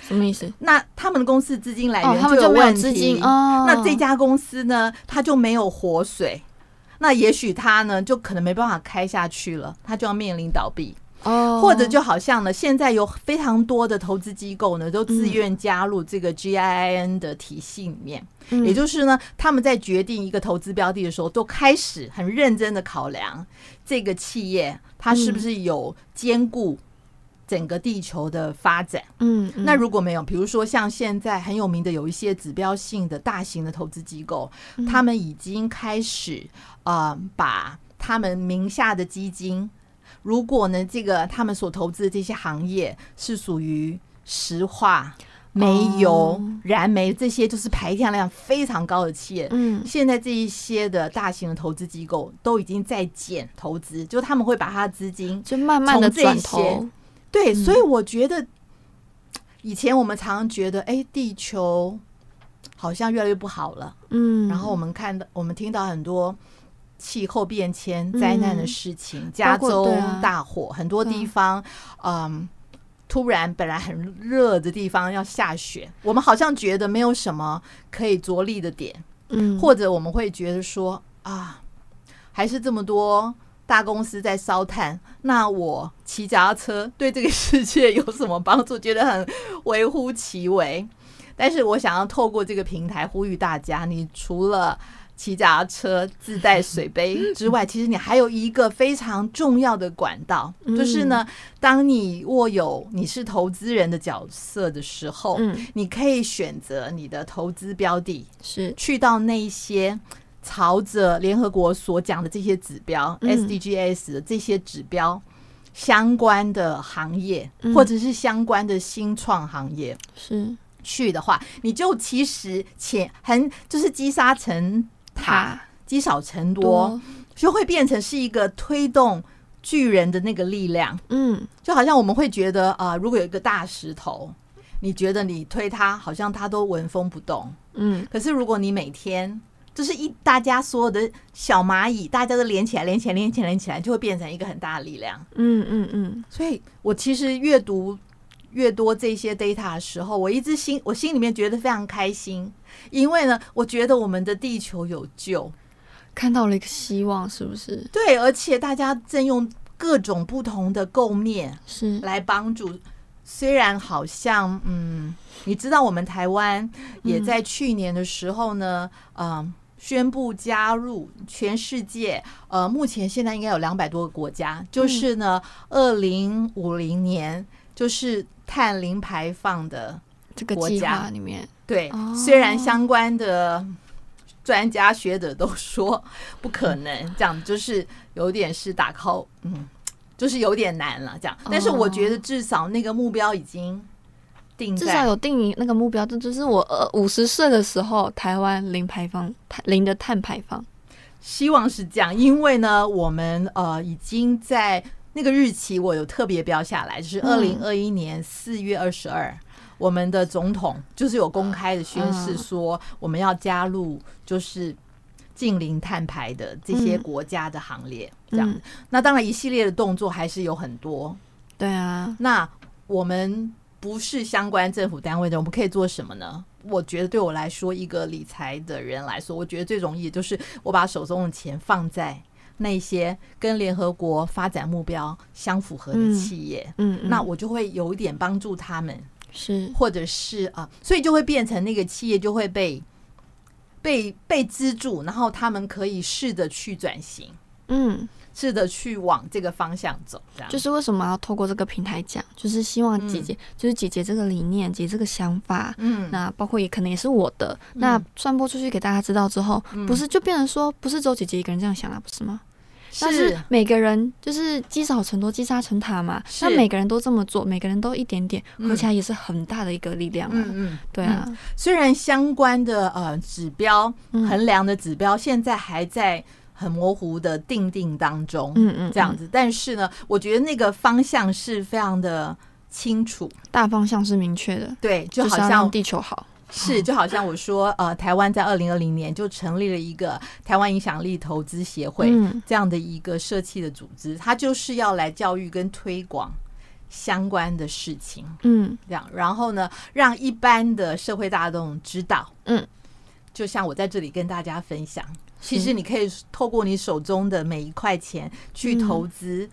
什么意思？那他们的公司资金来哦，源就没有有问题。资金哦。那这家公司呢，它就没有活水。那也许它呢，就可能没办法开下去了，它就要面临倒闭。哦，或者就好像呢，现在有非常多的投资机构呢，都自愿加入这个 GIIN 的体系里面。嗯、也就是呢，他们在决定一个投资标的的时候，都开始很认真的考量这个企业它是不是有兼顾整个地球的发展。嗯，嗯那如果没有，比如说像现在很有名的有一些指标性的大型的投资机构，嗯、他们已经开始呃把他们名下的基金。如果呢，这个他们所投资的这些行业是属于石化、煤油、哦、燃煤这些，就是排放量非常高的企业。嗯，现在这一些的大型的投资机构都已经在减投资，就他们会把他的资金就慢慢的转投。对，所以我觉得以前我们常常觉得，哎，地球好像越来越不好了。嗯，然后我们看到，我们听到很多气候变迁灾难的事情，嗯、加州大火，啊、很多地方，嗯，突然本来很热的地方要下雪，我们好像觉得没有什么可以着力的点，嗯，或者我们会觉得说啊，还是这么多大公司在烧炭，那我骑脚踏车对这个世界有什么帮助？觉得很微乎其微。但是我想要透过这个平台呼吁大家，你除了骑脚踏车自带水杯 之外，其实你还有一个非常重要的管道，就是呢，当你握有你是投资人的角色的时候，你可以选择你的投资标的，是。去到那些朝着联合国所讲的这些指标 SDGs 的这些指标相关的行业，或者是相关的新创行业，是。去的话，你就其实潜很就是积沙成。塔积少成多，就会变成是一个推动巨人的那个力量。嗯，就好像我们会觉得啊、呃，如果有一个大石头，你觉得你推它，好像它都纹风不动。嗯，可是如果你每天就是一大家所有的小蚂蚁，大家都连起来、连起来、连起来、连起来，就会变成一个很大的力量。嗯嗯嗯。所以我其实阅读越多这些 data 的时候，我一直心我心里面觉得非常开心。因为呢，我觉得我们的地球有救，看到了一个希望，是不是？对，而且大家正用各种不同的构面是来帮助。虽然好像，嗯，你知道，我们台湾也在去年的时候呢，嗯、呃，宣布加入全世界，呃，目前现在应该有两百多个国家，就是呢，二零五零年就是碳零排放的这个国家里面。对，虽然相关的专家学者都说不可能，这样就是有点是打 call，嗯，就是有点难了，这样。但是我觉得至少那个目标已经定，至少有定那个目标，这就是我呃五十岁的时候，台湾零排放，零的碳排放。希望是这样，因为呢，我们呃已经在那个日期，我有特别标下来，就是二零二一年四月二十二。我们的总统就是有公开的宣誓说，我们要加入就是近零碳排的这些国家的行列，这样。那当然，一系列的动作还是有很多。对啊，那我们不是相关政府单位的，我们可以做什么呢？我觉得对我来说，一个理财的人来说，我觉得最容易就是我把手中的钱放在那些跟联合国发展目标相符合的企业，嗯，那我就会有一点帮助他们。是，或者是啊，所以就会变成那个企业就会被被被资助，然后他们可以试着去转型，嗯，试着去往这个方向走。这样。就是为什么要透过这个平台讲，就是希望姐姐，嗯、就是姐姐这个理念，姐姐这个想法，嗯，那包括也可能也是我的，嗯、那传播出去给大家知道之后，嗯、不是就变成说，不是只有姐姐一个人这样想了，不是吗？但是每个人就是积少成多，积沙成塔嘛。那每个人都这么做，每个人都一点点，合起来也是很大的一个力量啊。嗯嗯，对啊。虽然相关的呃指标衡量的指标现在还在很模糊的定定当中，嗯嗯，这样子。但是呢，我觉得那个方向是非常的清楚，大方向是明确的。对，就好像地球好。是，就好像我说，呃，台湾在二零二零年就成立了一个台湾影响力投资协会这样的一个社企的组织，它就是要来教育跟推广相关的事情，嗯，这样，然后呢，让一般的社会大众知道，嗯，就像我在这里跟大家分享，其实你可以透过你手中的每一块钱去投资。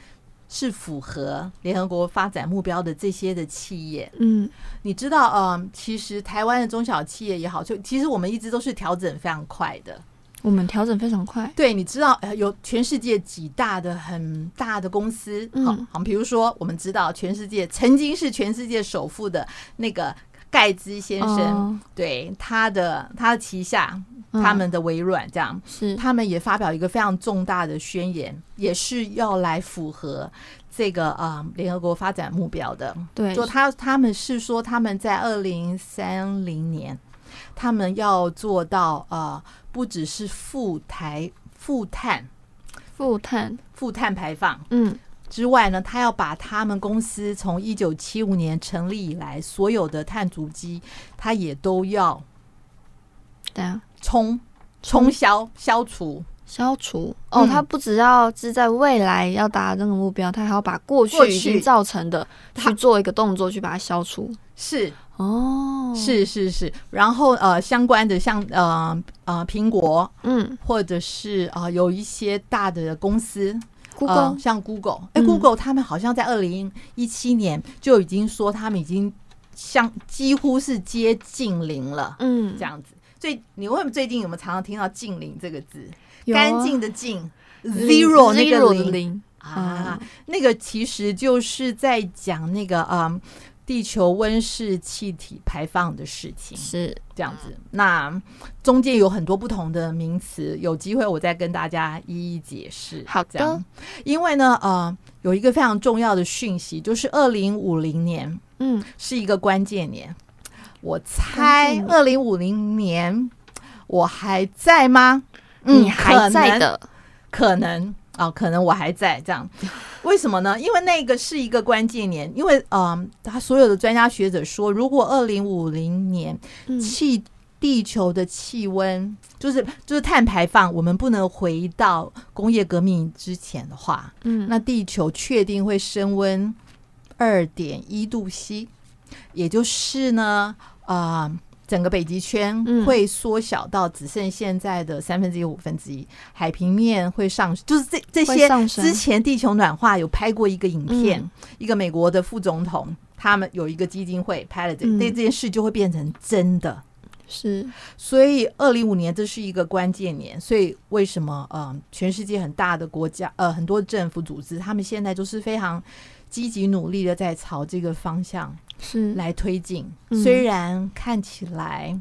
是符合联合国发展目标的这些的企业，嗯，你知道，嗯，其实台湾的中小企业也好，就其实我们一直都是调整非常快的。我们调整非常快，对，你知道，呃，有全世界几大的很大的公司，好，好，比如说，我们知道全世界曾经是全世界首富的那个盖茨先生，对，他的他的旗下。他们的微软这样是，他们也发表一个非常重大的宣言，也是要来符合这个啊联合国发展目标的。对，就他他们是说他们在二零三零年，他们要做到呃，不只是负台负碳负碳负碳排放，嗯之外呢，他要把他们公司从一九七五年成立以来所有的碳足迹，他也都要。对啊。冲冲消消除消除哦，他、嗯、不只要是在未来要达这个目标，他还要把过去已经造成的去做一个动作，去把它消除。是哦，是是是。然后呃，相关的像呃呃苹果，嗯，或者是啊、呃、有一些大的公司，Google，、呃、像 Google，哎、欸、，Google 他们好像在二零一七年就已经说他们已经像几乎是接近零了，嗯，这样子。所以你为什么最近有没有常常听到“净零”这个字？啊、干净的净，zero 那个零，零。啊，那个其实就是在讲那个嗯，地球温室气体排放的事情，是。这样子。那中间有很多不同的名词，有机会我再跟大家一一解释。好的，因为呢，呃，有一个非常重要的讯息，就是二零五零年，嗯，是一个关键年。我猜二零五零年我还在吗？你还在的，可能啊、哦，可能我还在这样。为什么呢？因为那个是一个关键年，因为嗯，他所有的专家学者说，如果二零五零年气地球的气温就是就是碳排放，我们不能回到工业革命之前的话，嗯，那地球确定会升温二点一度 C，也就是呢，啊、呃。整个北极圈会缩小到只剩现在的三分之一、五分之一，海平面会上，就是这这些之前地球暖化有拍过一个影片，一个美国的副总统，他们有一个基金会拍了这那这件事就会变成真的，是，所以二零五年这是一个关键年，所以为什么呃全世界很大的国家呃很多政府组织他们现在都是非常积极努力的在朝这个方向。是来推进，虽然看起来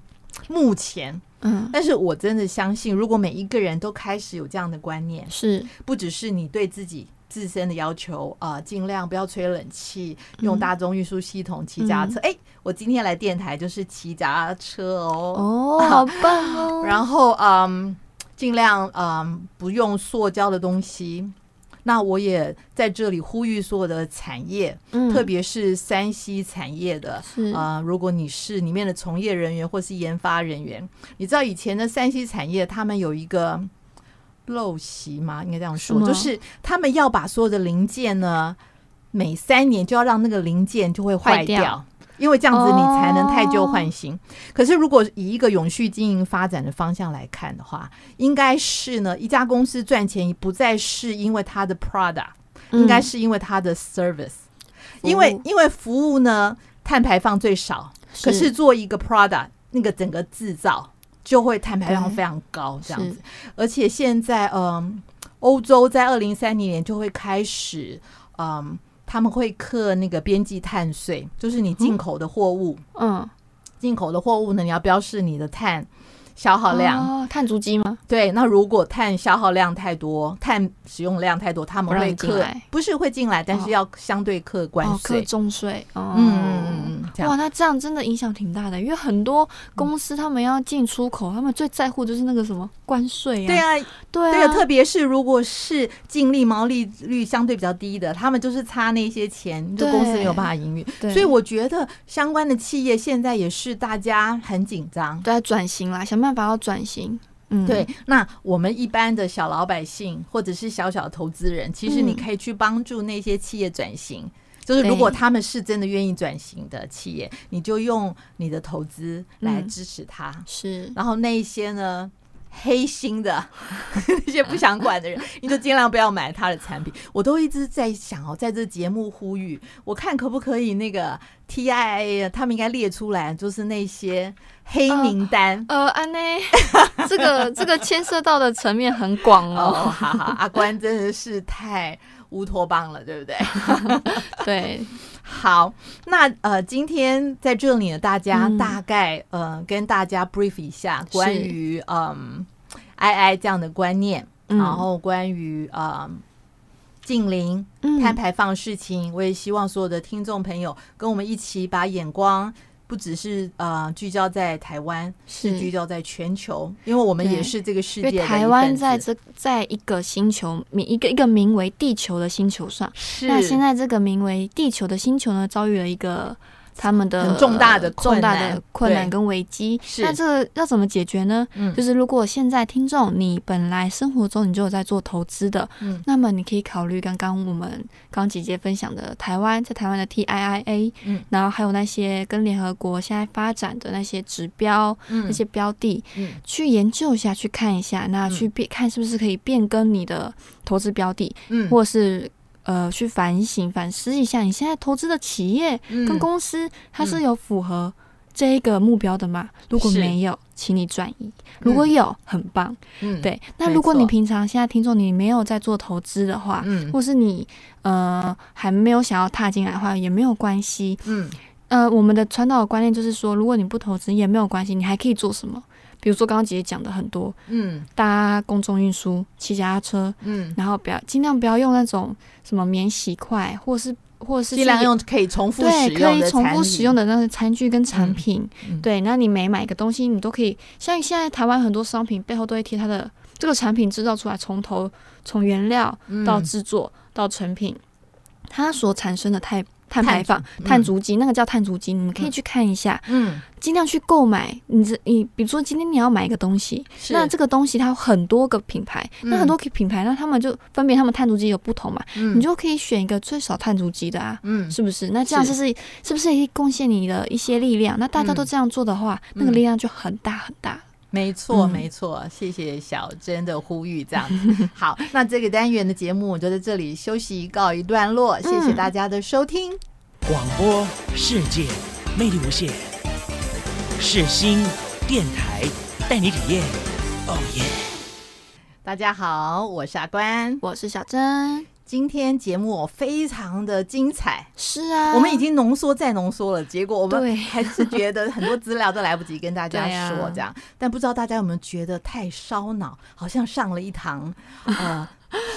目前，嗯，但是我真的相信，如果每一个人都开始有这样的观念，是不只是你对自己自身的要求啊，尽量不要吹冷气，用大众运输系统骑脚踏车。哎，我今天来电台就是骑脚踏车哦，哦，好棒哦。然后嗯，尽量嗯不用塑胶的东西。那我也在这里呼吁所有的产业，嗯、特别是山西产业的，啊、呃，如果你是里面的从业人员或是研发人员，你知道以前的山西产业他们有一个陋习吗？应该这样说，就是他们要把所有的零件呢，每三年就要让那个零件就会坏掉。因为这样子你才能汰旧换新。Oh. 可是如果以一个永续经营发展的方向来看的话，应该是呢，一家公司赚钱不再是因为它的 product，应该是因为它的 service，嗯。因为因为服务呢，碳排放最少，可是做一个 product，那个整个制造就会碳排放非常高，这样子。而且现在嗯，欧洲在二零三零年就会开始嗯。他们会刻那个边际碳税，就是你进口的货物，嗯，进口的货物呢，你要标示你的碳消耗量，哦、碳足迹吗？对，那如果碳消耗量太多，碳使用量太多，他们会课，不是会进来，但是要相对客观税，课、哦、重税。哦、嗯嗯嗯，哇，那这样真的影响挺大的，因为很多公司他们要进出口，他们最在乎就是那个什么关税啊。对啊，对啊，对啊，特别是如果是净利毛利率相对比较低的，他们就是差那些钱，就公司没有办法营运。所以我觉得相关的企业现在也是大家很紧张，都在转型啦，想办法要转型。嗯，对。那我们一般的小老百姓或者是小小投资人，其实你可以去帮助那些企业转型。嗯、就是如果他们是真的愿意转型的企业，你就用你的投资来支持他。嗯、是。然后那一些呢，黑心的 那些不想管的人，你就尽量不要买他的产品。我都一直在想哦，在这节目呼吁，我看可不可以那个 TIA 他们应该列出来，就是那些。黑名单，呃，安内，这个这个牵涉到的层面很广哦。哦，好好，阿关真的是太乌托邦了，对不对？对，好，那呃，今天在这里呢，大家大概、嗯、呃跟大家 brief 一下关于嗯 II 这样的观念，然后关于呃近邻碳排放事情，我也希望所有的听众朋友跟我们一起把眼光。不只是呃聚焦在台湾，是聚焦在全球，因为我们也是这个世界的。台湾在这在一个星球，名一个一个名为地球的星球上。是。那现在这个名为地球的星球呢，遭遇了一个他们的重大的重大的困难跟危机。那这个要怎么解决呢？嗯，就是如果现在听众你本来生活中你就有在做投资的，嗯，那么你可以考虑刚刚我们刚姐姐分享的台湾在台湾的 TIIA，嗯，然后还有那些跟联合国现在发展的那些指标，嗯，那些标的，嗯，去研究一下，去看一下，那去变看是不是可以变更你的投资标的，嗯，或是。呃，去反省、反思一下，你现在投资的企业跟公司，它是有符合这一个目标的吗？如果没有，请你转移；如果有，很棒。嗯，对。那如果你平常现在听众你没有在做投资的话，嗯，或是你呃还没有想要踏进来的话，也没有关系。嗯，呃，我们的传导的观念就是说，如果你不投资也没有关系，你还可以做什么？比如说刚刚姐姐讲的很多，嗯，搭公众运输、骑脚踏车，嗯，然后不要尽量不要用那种什么免洗筷，或是或是尽量用可以重复使用对可以重复使用的那些餐具跟产品，嗯。嗯、对，那你每买一个东西，你都可以像现在台湾很多商品背后都会贴它的这个产品制造出来，从头从原料到制作、嗯、到成品，它所产生的太。碳排放、碳足迹，那个叫碳足迹，你们可以去看一下。嗯，尽量去购买。你这你，比如说今天你要买一个东西，那这个东西它有很多个品牌，那很多个品牌，那他们就分别他们碳足迹有不同嘛，你就可以选一个最少碳足迹的啊。嗯，是不是？那这样就是是不是也可以贡献你的一些力量？那大家都这样做的话，那个力量就很大很大。没错，没错，谢谢小珍的呼吁，这样子。好，那这个单元的节目我就在这里休息告一段落，谢谢大家的收听。广播世界魅力无限，世新电台带你体验。哦耶！大家好，我是阿关，我是小珍。今天节目非常的精彩，是啊，我们已经浓缩再浓缩了，结果我们还是觉得很多资料都来不及跟大家 说，这样。但不知道大家有没有觉得太烧脑，好像上了一堂呃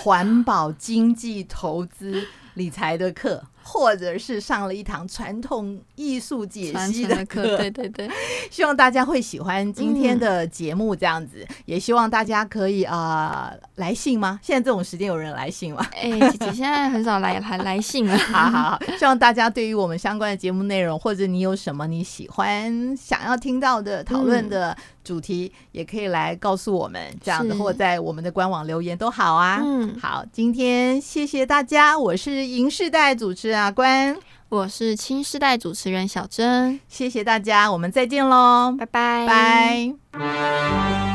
环保经济投资理财的课。或者是上了一堂传统艺术解析的课，对对对，希望大家会喜欢今天的节目，这样子，嗯、也希望大家可以啊、呃、来信吗？现在这种时间有人来信吗？哎、欸，姐姐现在很少来还来信 了。好好好，希望大家对于我们相关的节目内容，或者你有什么你喜欢想要听到的讨论的主题，也可以来告诉我们，这样子，或在我们的官网留言都好啊。嗯，好，今天谢谢大家，我是银世代主持人。阿关，我是青世代主持人小珍，谢谢大家，我们再见喽，拜拜，拜。